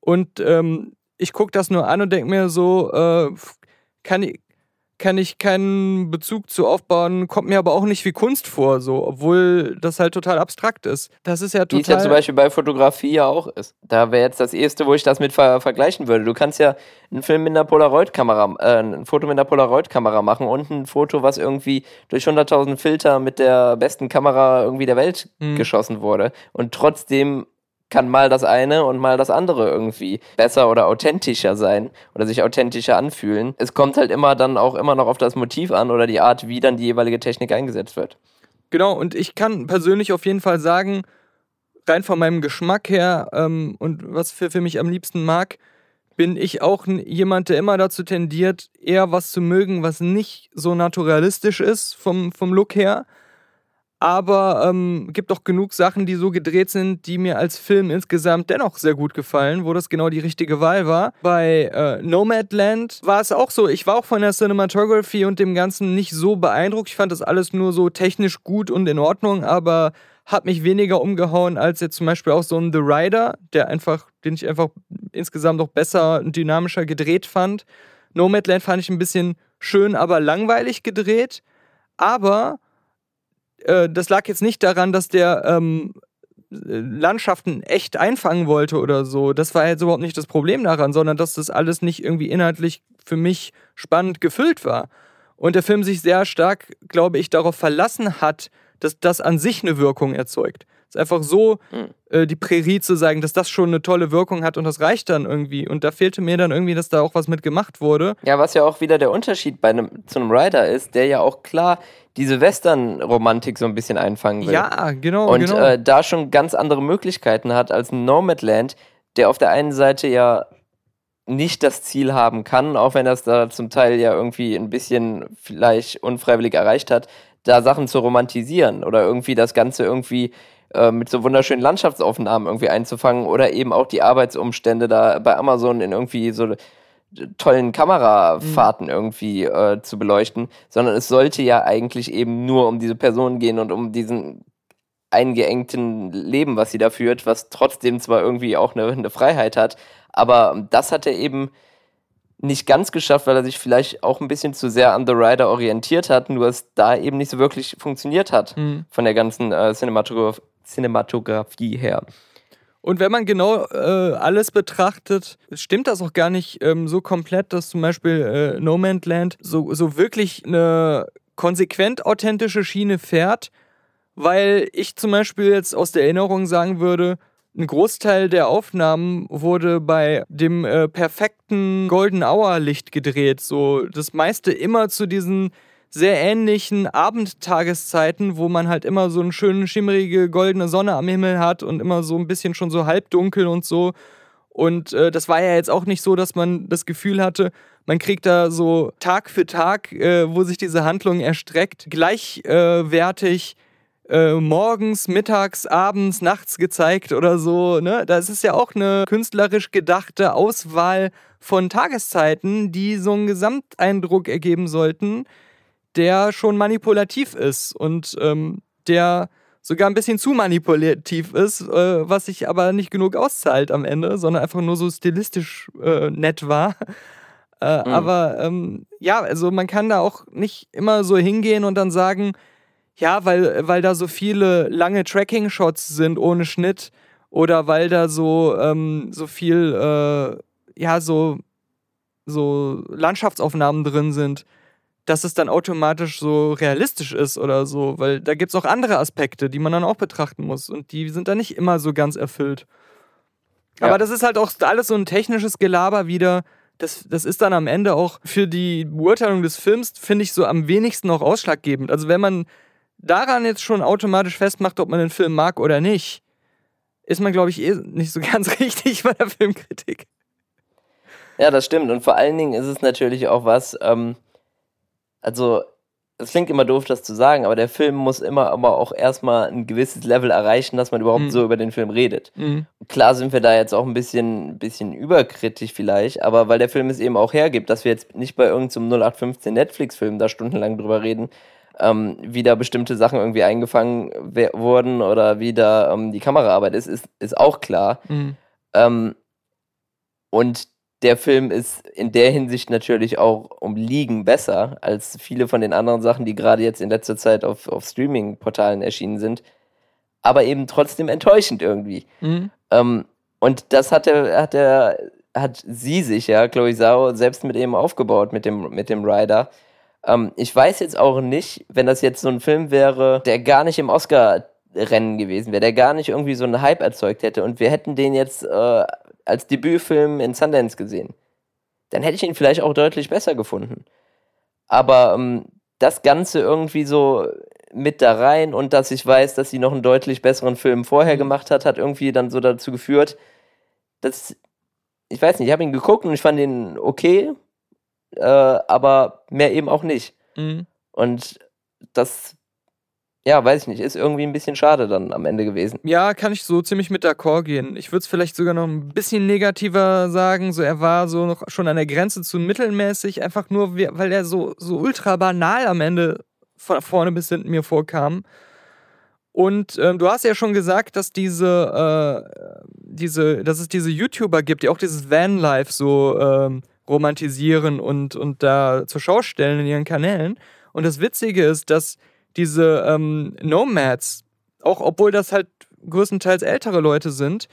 Und ähm, ich gucke das nur an und denke mir so, äh, kann, ich, kann ich keinen Bezug zu aufbauen, kommt mir aber auch nicht wie Kunst vor, so, obwohl das halt total abstrakt ist. Das ist ja Wie es ja zum total. Beispiel bei Fotografie ja auch ist. Da wäre jetzt das erste, wo ich das mit ver vergleichen würde. Du kannst ja einen Film mit einer Polaroid-Kamera, äh, ein Foto mit einer Polaroid-Kamera machen und ein Foto, was irgendwie durch 100.000 Filter mit der besten Kamera irgendwie der Welt Mhm. geschossen wurde. Und trotzdem kann mal das eine und mal das andere irgendwie besser oder authentischer sein oder sich authentischer anfühlen. Es kommt halt immer dann auch immer noch auf das Motiv an oder die Art, wie dann die jeweilige Technik eingesetzt wird. Genau, und ich kann persönlich auf jeden Fall sagen, rein von meinem Geschmack her ähm, und was für, für mich am liebsten mag, bin ich auch jemand, der immer dazu tendiert, eher was zu mögen, was nicht so naturalistisch ist vom, vom Look her. Aber ähm, gibt auch genug Sachen, die so gedreht sind, die mir als Film insgesamt dennoch sehr gut gefallen, wo das genau die richtige Wahl war. Bei äh, Nomadland war es auch so. Ich war auch von der Cinematography und dem Ganzen nicht so beeindruckt. Ich fand das alles nur so technisch gut und in Ordnung, aber hat mich weniger umgehauen als jetzt zum Beispiel auch so ein The Rider, der einfach, den ich einfach insgesamt auch besser und dynamischer gedreht fand. Nomadland fand ich ein bisschen schön, aber langweilig gedreht. Aber äh, das lag jetzt nicht daran, dass der ähm, äh, Landschaften echt einfangen wollte oder so. Das war jetzt überhaupt nicht das Problem daran, sondern dass das alles nicht irgendwie inhaltlich für mich spannend gefüllt war. Und der Film sich sehr stark, glaube ich, darauf verlassen hat, dass das an sich eine Wirkung erzeugt. Ist einfach so, Mhm. äh, die Prärie zu sagen, dass das schon eine tolle Wirkung hat und das reicht dann irgendwie. Und da fehlte mir dann irgendwie, dass da auch was mit gemacht wurde. Ja, was ja auch wieder der Unterschied bei einem, zu einem Rider ist, der ja auch klar diese Western-Romantik so ein bisschen einfangen will. Ja, genau, Und genau. äh, da schon ganz andere Möglichkeiten hat als ein Nomadland, der auf der einen Seite ja nicht das Ziel haben kann, auch wenn es da zum Teil ja irgendwie ein bisschen vielleicht unfreiwillig erreicht hat, da Sachen zu romantisieren oder irgendwie das Ganze irgendwie äh, mit so wunderschönen Landschaftsaufnahmen irgendwie einzufangen oder eben auch die Arbeitsumstände da bei Amazon in irgendwie so tollen Kamerafahrten irgendwie äh, zu beleuchten, sondern es sollte ja eigentlich eben nur um diese Person gehen und um diesen eingeengten Leben, was sie da führt, was trotzdem zwar irgendwie auch eine, eine Freiheit hat, aber das hat er eben nicht ganz geschafft, weil er sich vielleicht auch ein bisschen zu sehr an The Rider orientiert hat, nur es da eben nicht so wirklich funktioniert hat Hm. von der ganzen äh, Cinematograf Cinematografie her. Und wenn man genau äh, alles betrachtet, stimmt das auch gar nicht ähm, so komplett, dass zum Beispiel äh, No Man's Land so, so wirklich eine konsequent authentische Schiene fährt, weil ich zum Beispiel jetzt aus der Erinnerung sagen würde, ein Großteil der Aufnahmen wurde bei dem äh, perfekten Golden Hour Licht gedreht. So das meiste immer zu diesen sehr ähnlichen Abendtageszeiten, wo man halt immer so eine schöne schimmerige goldene Sonne am Himmel hat und immer so ein bisschen schon so halbdunkel und so. Und äh, das war ja jetzt auch nicht so, dass man das Gefühl hatte, man kriegt da so Tag für Tag, äh, wo sich diese Handlung erstreckt, gleichwertig äh, morgens, mittags, abends, nachts gezeigt oder so. Ne? Das ist ja auch eine künstlerisch gedachte Auswahl von Tageszeiten, die so einen Gesamteindruck ergeben sollten, der schon manipulativ ist und ähm, der sogar ein bisschen zu manipulativ ist, äh, was sich aber nicht genug auszahlt am Ende, sondern einfach nur so stilistisch äh, nett war. Äh, Mhm. Aber ähm, ja, also man kann da auch nicht immer so hingehen und dann sagen, ja, weil, weil da so viele lange Tracking-Shots sind ohne Schnitt oder weil da so, ähm, so viel, äh, ja, so, so Landschaftsaufnahmen drin sind. Dass es dann automatisch so realistisch ist oder so, weil da gibt es auch andere Aspekte, die man dann auch betrachten muss und die sind dann nicht immer so ganz erfüllt. Ja. Aber das ist halt auch alles so ein technisches Gelaber wieder. Das, das ist dann am Ende auch für die Beurteilung des Films, finde ich, so am wenigsten auch ausschlaggebend. Also wenn man daran jetzt schon automatisch festmacht, ob man den Film mag oder nicht, ist man, glaube ich, eh nicht so ganz richtig bei der Filmkritik. Ja, das stimmt. Und vor allen Dingen ist es natürlich auch was, ähm, also es klingt immer doof, das zu sagen, aber der Film muss immer aber auch erstmal ein gewisses Level erreichen, dass man überhaupt Mhm. so über den Film redet. Mhm. Klar sind wir da jetzt auch ein bisschen, bisschen überkritisch vielleicht, aber weil der Film es eben auch hergibt, dass wir jetzt nicht bei irgendeinem 0815 Netflix-Film da stundenlang drüber reden, ähm, wie da bestimmte Sachen irgendwie eingefangen wurden oder wie da ähm, die Kameraarbeit ist, ist, ist auch klar. Mhm. Ähm, und der Film ist in der Hinsicht natürlich auch um Liegen besser als viele von den anderen Sachen, die gerade jetzt in letzter Zeit auf, auf Streaming-Portalen erschienen sind. Aber eben trotzdem enttäuschend irgendwie. Mhm. Ähm, und das hat er, hat er, hat sie sich ja, Chloe Zhao, selbst mit eben aufgebaut, mit dem, mit dem Rider. Ähm, ich weiß jetzt auch nicht, wenn das jetzt so ein Film wäre, der gar nicht im Oscar-Rennen gewesen wäre, der gar nicht irgendwie so einen Hype erzeugt hätte und wir hätten den jetzt äh, als Debütfilm in Sundance gesehen, dann hätte ich ihn vielleicht auch deutlich besser gefunden. Aber ähm, das Ganze irgendwie so mit da rein und dass ich weiß, dass sie noch einen deutlich besseren Film vorher gemacht hat, hat irgendwie dann so dazu geführt, dass ich weiß nicht, ich habe ihn geguckt und ich fand ihn okay, äh, aber mehr eben auch nicht. Mhm. Und das, ja, weiß ich nicht, ist irgendwie ein bisschen schade dann am Ende gewesen. Ja, kann ich so ziemlich mit d'accord gehen. Ich würde es vielleicht sogar noch ein bisschen negativer sagen. So, er war so noch schon an der Grenze zu mittelmäßig, einfach nur, weil er so, so ultra banal am Ende von vorne bis hinten mir vorkam. Und ähm, du hast ja schon gesagt, dass diese, äh, diese, dass es diese YouTuber gibt, die auch dieses Vanlife so ähm, romantisieren und, und da zur Schau stellen in ihren Kanälen. Und das Witzige ist, dass diese ähm, Nomads, auch obwohl das halt größtenteils ältere Leute sind,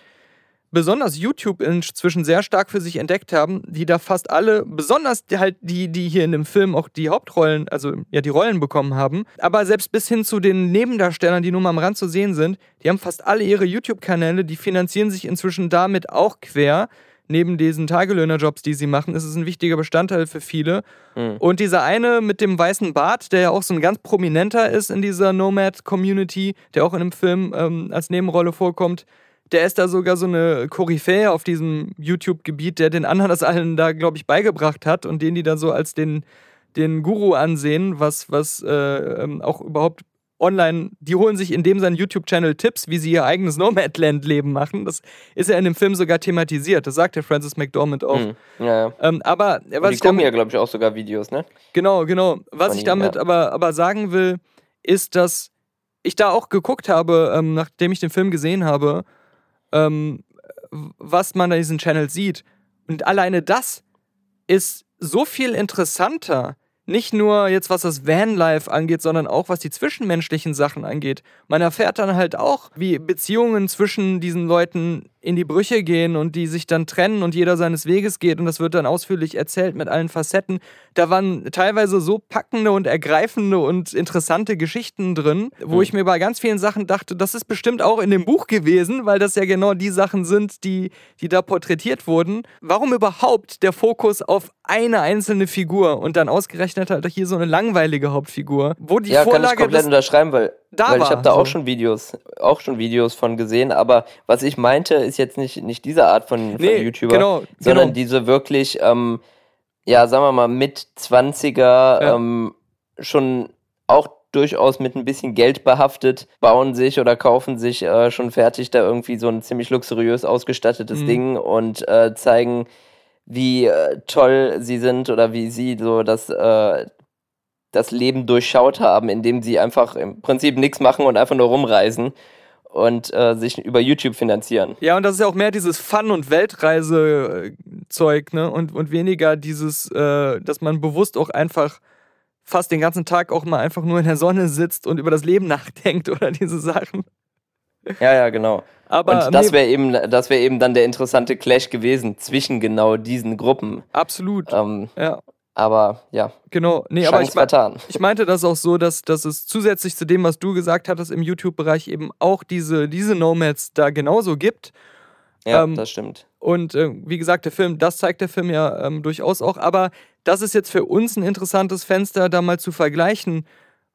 besonders YouTube inzwischen sehr stark für sich entdeckt haben, die da fast alle, besonders halt die, die hier in dem Film auch die Hauptrollen, also ja die Rollen bekommen haben, aber selbst bis hin zu den Nebendarstellern, die nur mal am Rand zu sehen sind, die haben fast alle ihre YouTube-Kanäle, die finanzieren sich inzwischen damit auch quer. Neben diesen Tagelöhnerjobs, die sie machen, ist es ein wichtiger Bestandteil für viele. Mhm. Und dieser eine mit dem weißen Bart, der ja auch so ein ganz prominenter ist in dieser Nomad-Community, der auch in dem Film ähm, als Nebenrolle vorkommt, der ist da sogar so eine Koryphäe auf diesem YouTube-Gebiet, der den anderen das allen da, glaube ich, beigebracht hat und den die dann so als den, den Guru ansehen, was, was äh, ähm, auch überhaupt online, die holen sich in dem seinen YouTube-Channel Tipps, wie sie ihr eigenes Nomadland-Leben machen. Das ist ja in dem Film sogar thematisiert. Das sagt der Francis McDormand auch. Mhm. Ja, ja. Ähm, aber Und was die ich gucken damit, ja, glaube ich, auch sogar Videos, ne? Genau, genau. Was ich damit ja. aber, aber sagen will, ist, dass ich da auch geguckt habe, ähm, nachdem ich den Film gesehen habe, ähm, was man da in diesen Channels sieht. Und alleine das ist so viel interessanter. Nicht nur jetzt, was das Vanlife angeht, sondern auch, was die zwischenmenschlichen Sachen angeht. Man erfährt dann halt auch, wie Beziehungen zwischen diesen Leuten in die Brüche gehen und die sich dann trennen und jeder seines Weges geht. Und das wird dann ausführlich erzählt mit allen Facetten. Da waren teilweise so packende und ergreifende und interessante Geschichten drin, wo Mhm. ich mir bei ganz vielen Sachen dachte, das ist bestimmt auch in dem Buch gewesen, weil das ja genau die Sachen sind, die, die da porträtiert wurden. Warum überhaupt der Fokus auf eine einzelne Figur und dann ausgerechnet halt hier so eine langweilige Hauptfigur, wo die ja, kann ich Vorlage komplett unterschreiben, weil, da weil ich habe da auch so. schon Videos, auch schon Videos von gesehen, aber was ich meinte, ist jetzt nicht, nicht diese Art von, von Nee, YouTuber, genau, sondern genau. diese wirklich, ähm, ja, sagen wir mal, mit 20er, Ja. ähm, schon auch durchaus mit ein bisschen Geld behaftet, bauen sich oder kaufen sich äh, schon fertig da irgendwie so ein ziemlich luxuriös ausgestattetes Mhm. Ding und äh, zeigen, wie äh, toll sie sind oder wie sie so das, äh, das Leben durchschaut haben, indem sie einfach im Prinzip nichts machen und einfach nur rumreisen und äh, sich über YouTube finanzieren. Ja, und das ist ja auch mehr dieses Fun- und Weltreise-Zeug, ne? Und, und weniger dieses, äh, dass man bewusst auch einfach fast den ganzen Tag auch mal einfach nur in der Sonne sitzt und über das Leben nachdenkt oder diese Sachen. Ja, ja, genau. Aber und das wäre eben, das wäre eben dann der interessante Clash gewesen zwischen genau diesen Gruppen. absolut. Ähm, Ja. Aber ja, Genau, nee, aber ich, vertan. ich meinte das auch so, dass, dass es zusätzlich zu dem, was du gesagt hattest im YouTube-Bereich, eben auch diese, diese Nomads da genauso gibt. Ja, Ähm, das stimmt. Und äh, wie gesagt, der Film, das zeigt der Film ja ähm, durchaus auch. Aber das ist jetzt für uns ein interessantes Fenster, da mal zu vergleichen,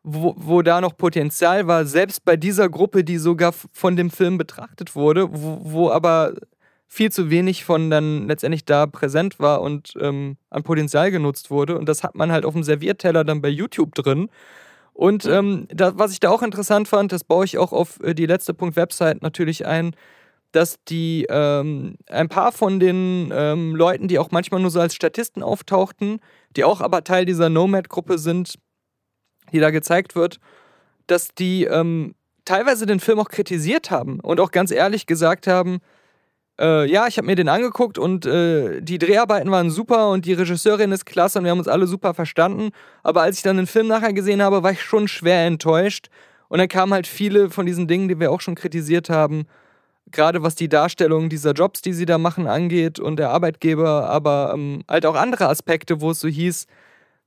wo, wo da noch Potenzial war, selbst bei dieser Gruppe, die sogar von dem Film betrachtet wurde, wo, wo aber viel zu wenig von dann letztendlich da präsent war und ähm, an Potenzial genutzt wurde. Und das hat man halt auf dem Servierteller dann bei YouTube drin. Und ähm, da, was ich da auch interessant fand, das baue ich auch auf äh, die letzte Punkt Website natürlich ein, dass die ähm, ein paar von den ähm, Leuten, die auch manchmal nur so als Statisten auftauchten, die auch aber Teil dieser Nomad-Gruppe sind, die da gezeigt wird, dass die ähm, teilweise den Film auch kritisiert haben und auch ganz ehrlich gesagt haben, äh, ja, ich habe mir den angeguckt und äh, die Dreharbeiten waren super und die Regisseurin ist klasse und wir haben uns alle super verstanden. Aber als ich dann den Film nachher gesehen habe, war ich schon schwer enttäuscht. Und dann kamen halt viele von diesen Dingen, die wir auch schon kritisiert haben, gerade was die Darstellung dieser Jobs, die sie da machen, angeht und der Arbeitgeber, aber ähm, halt auch andere Aspekte, wo es so hieß,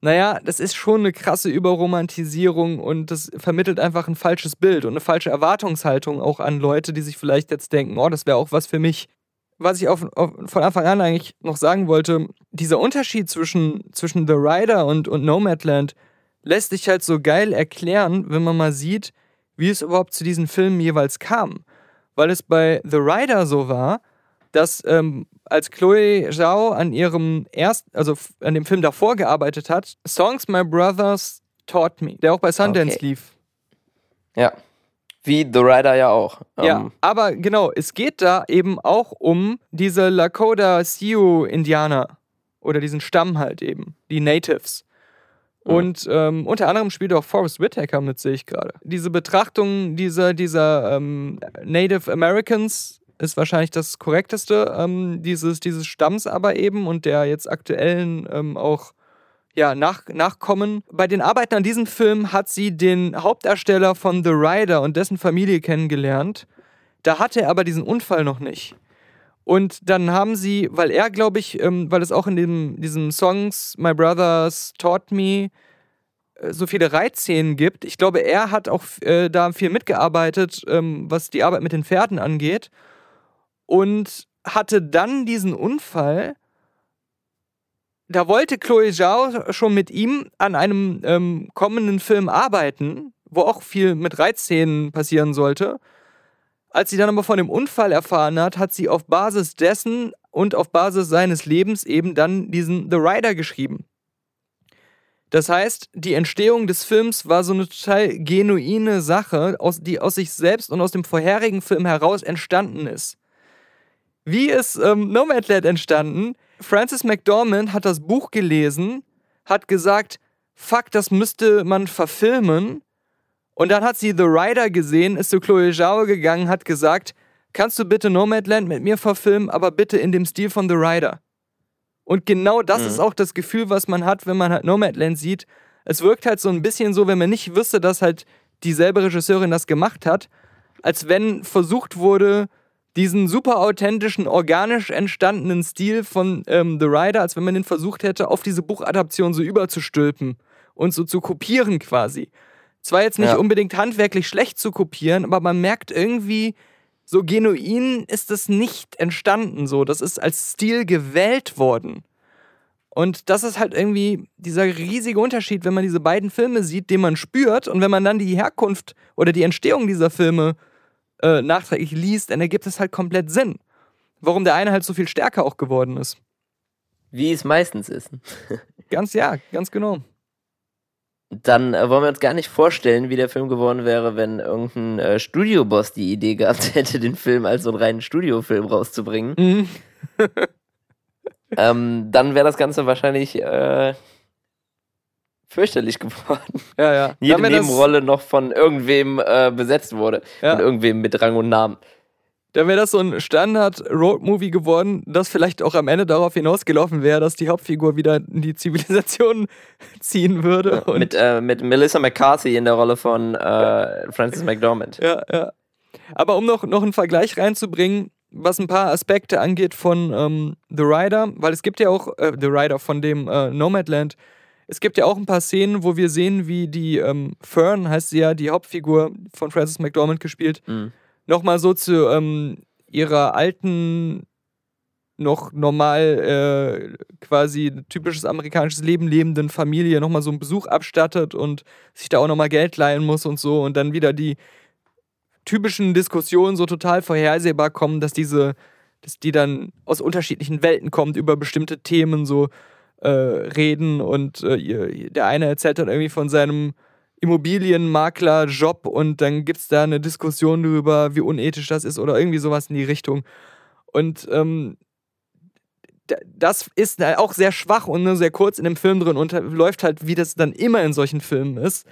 naja, das ist schon eine krasse Überromantisierung und das vermittelt einfach ein falsches Bild und eine falsche Erwartungshaltung auch an Leute, die sich vielleicht jetzt denken, oh, das wäre auch was für mich. Was ich auf, auf, von Anfang an eigentlich noch sagen wollte, dieser Unterschied zwischen, zwischen The Rider und, und Nomadland lässt sich halt so geil erklären, wenn man mal sieht, wie es überhaupt zu diesen Filmen jeweils kam. Weil es bei The Rider so war, dass ähm, als Chloe Zhao an ihrem ersten, also an dem Film davor gearbeitet hat, Songs My Brothers Taught Me, der auch bei Sundance Okay. lief. Ja. Wie The Rider ja auch. Ja, Ähm, aber genau, es geht da eben auch um diese Lakota Sioux-Indianer oder diesen Stamm halt eben, die Natives. Und ähm, unter anderem spielt auch Forrest Whitaker mit, sehe ich gerade. Diese Betrachtung dieser, dieser ähm, Native Americans ist wahrscheinlich das korrekteste, ähm, dieses, dieses Stamms aber eben und der jetzt aktuellen ähm, auch ja, nach, Nachkommen. Bei den Arbeiten an diesem Film hat sie den Hauptdarsteller von The Rider und dessen Familie kennengelernt. Da hatte er aber diesen Unfall noch nicht. Und dann haben sie, weil er, glaube ich, ähm, weil es auch in dem, diesem Songs My Brothers Taught Me äh, so viele Reitszenen gibt, ich glaube, er hat auch äh, da viel mitgearbeitet, ähm, was die Arbeit mit den Pferden angeht. Und hatte dann diesen Unfall. Da wollte Chloe Zhao schon mit ihm an einem ähm, kommenden Film arbeiten, wo auch viel mit Reitszenen passieren sollte. Als sie dann aber von dem Unfall erfahren hat, hat sie auf Basis dessen und auf Basis seines Lebens eben dann diesen The Rider geschrieben. Das heißt, die Entstehung des Films war so eine total genuine Sache, die aus sich selbst und aus dem vorherigen Film heraus entstanden ist. Wie ist ähm, Nomadland entstanden? Francis McDormand hat das Buch gelesen, hat gesagt, fuck, das müsste man verfilmen. Und dann hat sie The Rider gesehen, ist zu Chloe Zhao gegangen, hat gesagt, kannst du bitte Nomadland mit mir verfilmen, aber bitte in dem Stil von The Rider. Und genau das Mhm. ist auch das Gefühl, was man hat, wenn man halt Nomadland sieht. Es wirkt halt so ein bisschen so, wenn man nicht wüsste, dass halt dieselbe Regisseurin das gemacht hat, als wenn versucht wurde, diesen super authentischen, organisch entstandenen Stil von ähm, The Rider, als wenn man den versucht hätte, auf diese Buchadaption so überzustülpen und so zu kopieren quasi. Zwar jetzt nicht Ja. unbedingt handwerklich schlecht zu kopieren, aber man merkt irgendwie, so genuin ist es nicht entstanden so. Das ist als Stil gewählt worden. Und das ist halt irgendwie dieser riesige Unterschied, wenn man diese beiden Filme sieht, den man spürt. Und wenn man dann die Herkunft oder die Entstehung dieser Filme äh, nachträglich liest, dann ergibt es halt komplett Sinn. Warum der eine halt so viel stärker auch geworden ist. Wie es meistens ist. Ganz, ja, ganz genau. Dann äh, wollen wir uns gar nicht vorstellen, wie der Film geworden wäre, wenn irgendein äh, Studioboss die Idee gehabt hätte, den Film als so einen reinen Studiofilm rauszubringen. Mhm. ähm, dann wäre das Ganze wahrscheinlich äh, fürchterlich geworden. Ja, ja. Jede Nebenrolle noch von irgendwem äh, besetzt wurde. Ja. Von irgendwem mit Rang und Namen. Dann wäre das so ein Standard-Road-Movie geworden, das vielleicht auch am Ende darauf hinausgelaufen wäre, dass die Hauptfigur wieder in die Zivilisation ziehen würde. Und Mit, äh, mit Melissa McCarthy in der Rolle von äh, Francis McDormand. Ja, ja. Aber um noch, noch einen Vergleich reinzubringen, was ein paar Aspekte angeht von ähm, The Rider, weil es gibt ja auch äh, The Rider von dem äh, Nomadland. Es gibt ja auch ein paar Szenen, wo wir sehen, wie die ähm, Fern, heißt sie ja, die Hauptfigur von Frances McDormand gespielt, Mhm. nochmal so zu ähm, ihrer alten, noch normal äh, quasi typisches amerikanisches Leben lebenden Familie nochmal so einen Besuch abstattet und sich da auch nochmal Geld leihen muss und so und dann wieder die typischen Diskussionen so total vorhersehbar kommen, dass diese, dass die dann aus unterschiedlichen Welten kommt, über bestimmte Themen so äh, reden und äh, der eine erzählt dann irgendwie von seinem Immobilienmakler-Job und dann gibt es da eine Diskussion darüber, wie unethisch das ist oder irgendwie sowas in die Richtung. Und ähm, das ist halt auch sehr schwach und nur sehr kurz in dem Film drin und läuft halt, wie das dann immer in solchen Filmen ist.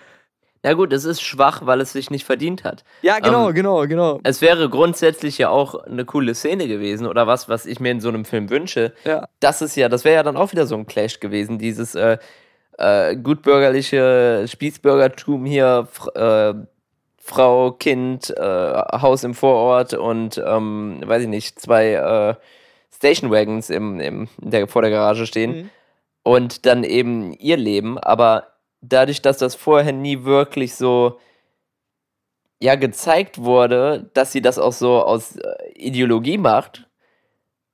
Na gut, es ist schwach, weil es sich nicht verdient hat. Ja, genau, Ähm, genau, genau. Es wäre grundsätzlich ja auch eine coole Szene gewesen oder was, was ich mir in so einem Film wünsche. Ja. Das ist ja, das wäre ja dann auch wieder so ein Clash gewesen, dieses äh, äh, gutbürgerliche Spießbürgertum hier, äh, Frau, Kind, äh, Haus im Vorort und ähm, weiß ich nicht, zwei äh, Station Wagons im, im, der, vor der Garage stehen Mhm. und dann eben ihr Leben, aber dadurch, dass das vorher nie wirklich so ja gezeigt wurde, dass sie das auch so aus äh, Ideologie macht,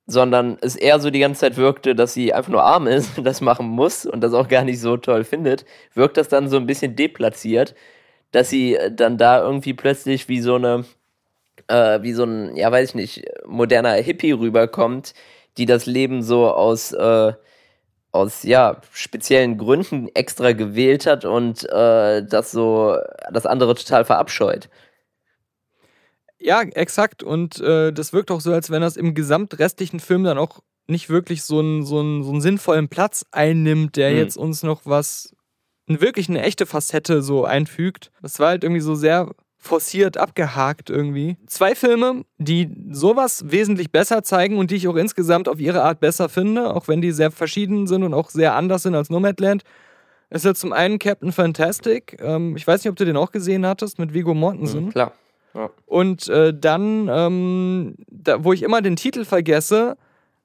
sondern es eher so die ganze Zeit wirkte, dass sie einfach nur arm ist und das machen muss und das auch gar nicht so toll findet, wirkt das dann so ein bisschen deplatziert, dass sie äh, dann da irgendwie plötzlich wie so eine, äh, wie so ein, ja weiß ich nicht, moderner Hippie rüberkommt, die das Leben so aus, äh, aus ja, speziellen Gründen extra gewählt hat und äh, das so das andere total verabscheut. Ja, exakt. Und äh, das wirkt auch so, als wenn das im gesamtrestlichen Film dann auch nicht wirklich so einen, so einen, so einen sinnvollen Platz einnimmt, der Mhm. jetzt uns noch was, wirklich eine echte Facette so einfügt. Das war halt irgendwie so sehr forciert abgehakt irgendwie. Zwei Filme, die sowas wesentlich besser zeigen und die ich auch insgesamt auf ihre Art besser finde, auch wenn die sehr verschieden sind und auch sehr anders sind als Nomadland. Ist ja zum einen Captain Fantastic. Ähm, ich weiß nicht, ob du den auch gesehen hattest mit Viggo Mortensen. Mhm, klar. Und äh, dann, ähm, da, wo ich immer den Titel vergesse,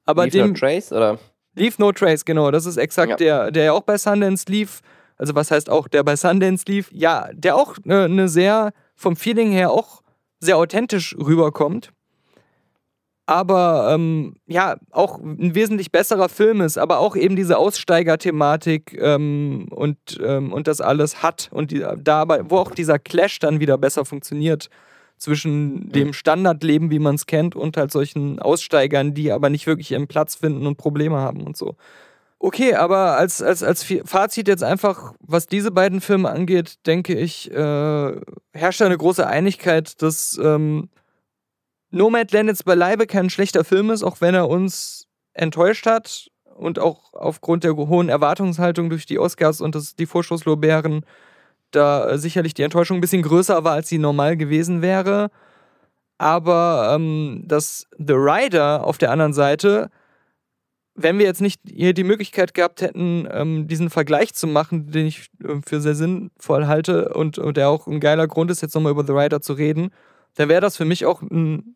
aber Leave dem no Trace oder? Leave No Trace, genau, das ist exakt Ja. der, der ja auch bei Sundance lief. Also was heißt auch, der bei Sundance lief? Ja, der auch eine ne sehr, vom Feeling her auch sehr authentisch rüberkommt. Aber ähm, ja, auch ein wesentlich besserer Film ist, aber auch eben diese Aussteiger-Thematik ähm, und, ähm, und das alles hat und die, dabei, wo auch dieser Clash dann wieder besser funktioniert zwischen dem Standardleben, wie man es kennt, und halt solchen Aussteigern, die aber nicht wirklich ihren Platz finden und Probleme haben und so. Okay, aber als, als, als Fazit jetzt einfach, was diese beiden Filme angeht, denke ich, äh, herrscht eine große Einigkeit, dass ähm, Nomadland jetzt beileibe kein schlechter Film ist, auch wenn er uns enttäuscht hat und auch aufgrund der hohen Erwartungshaltung durch die Oscars und das, die Vorschusslorbeeren da äh, sicherlich die Enttäuschung ein bisschen größer war, als sie normal gewesen wäre. Aber ähm, dass The Rider auf der anderen Seite, wenn wir jetzt nicht hier die Möglichkeit gehabt hätten, ähm, diesen Vergleich zu machen, den ich äh, für sehr sinnvoll halte und, der auch ein geiler Grund ist, jetzt nochmal über The Rider zu reden, dann wäre das für mich auch ein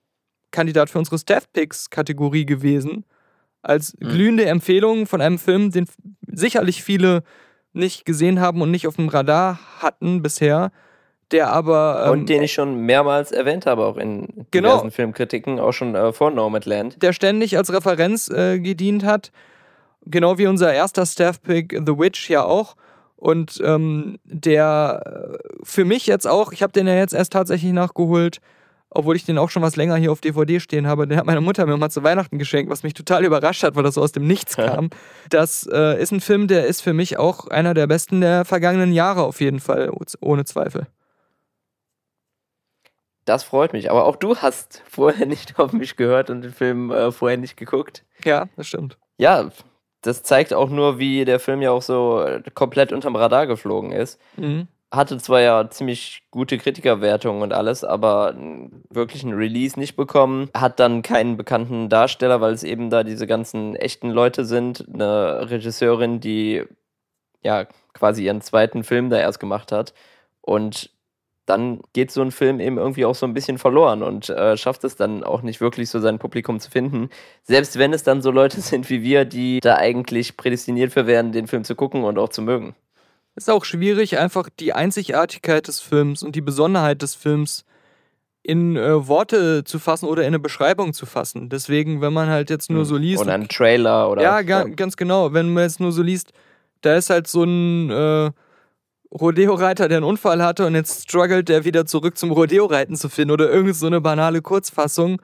Kandidat für unsere Staff Picks Kategorie gewesen. Als Mhm. glühende Empfehlung von einem Film, den sicherlich viele nicht gesehen haben und nicht auf dem Radar hatten bisher, der aber. ähm, und den ich schon mehrmals erwähnt habe, auch in Genau. diversen Filmkritiken, auch schon äh, vor Nomadland. der ständig als Referenz äh, gedient hat. Genau wie unser erster Staff-Pick The Witch ja auch. Und ähm, der äh, für mich jetzt auch, ich habe den ja jetzt erst tatsächlich nachgeholt, obwohl ich den auch schon was länger hier auf DVD stehen habe. Den hat meine Mutter mir mal zu Weihnachten geschenkt, was mich total überrascht hat, weil das so aus dem Nichts kam. Das äh, ist ein Film, der ist für mich auch einer der besten der vergangenen Jahre auf jeden Fall, ohne Zweifel. Das freut mich. Aber auch du hast vorher nicht auf mich gehört und den Film äh, vorher nicht geguckt. Ja, das stimmt. Ja, das zeigt auch nur, wie der Film ja auch so komplett unterm Radar geflogen ist. Mhm. Hatte zwar ja ziemlich gute Kritikerwertungen und alles, aber einen wirklichen Release nicht bekommen. Hat dann keinen bekannten Darsteller, weil es eben da diese ganzen echten Leute sind. Eine Regisseurin, die ja quasi ihren zweiten Film da erst gemacht hat. Und dann geht so ein Film eben irgendwie auch so ein bisschen verloren und äh, schafft es dann auch nicht wirklich so sein Publikum zu finden. Selbst wenn es dann so Leute sind wie wir, die da eigentlich prädestiniert für wären, den Film zu gucken und auch zu mögen. Ist auch schwierig, einfach die Einzigartigkeit des Films und die Besonderheit des Films in äh, Worte zu fassen oder in eine Beschreibung zu fassen. Deswegen, wenn man halt jetzt nur so liest. Oder einen Trailer oder. Ja, ga, ganz genau. Wenn man jetzt nur so liest, da ist halt so ein äh, Rodeo-Reiter, der einen Unfall hatte und jetzt struggelt der wieder zurück zum Rodeo-Reiten zu finden oder irgend so eine banale Kurzfassung.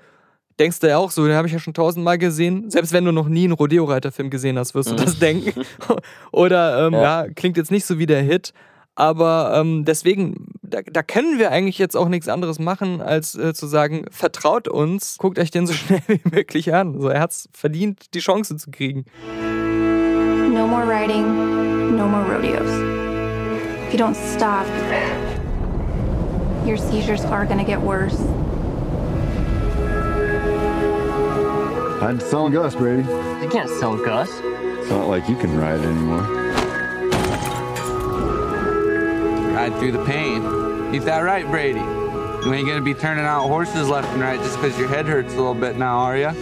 Denkst du ja auch so, den habe ich ja schon tausendmal gesehen. Selbst wenn du noch nie einen Rodeo-Reiter-Film gesehen hast, wirst du Mhm. das denken. oder ähm, Ja. ja. klingt jetzt nicht so wie der Hit. Aber ähm, deswegen, da, da können wir eigentlich jetzt auch nichts anderes machen, als äh, zu sagen, vertraut uns, guckt euch den so schnell wie möglich an. So, er hat's verdient, die Chance zu kriegen. No more riding, no more rodeos. If you don't stop, your seizures are gonna get worse. I'd sell Gus, Brady. You can't sell Gus. It's not like you can ride anymore. Ride through the pain. Ain't that right, Brady? You ain't gonna be turning out horses left and right just because your head hurts a little bit now, are ya?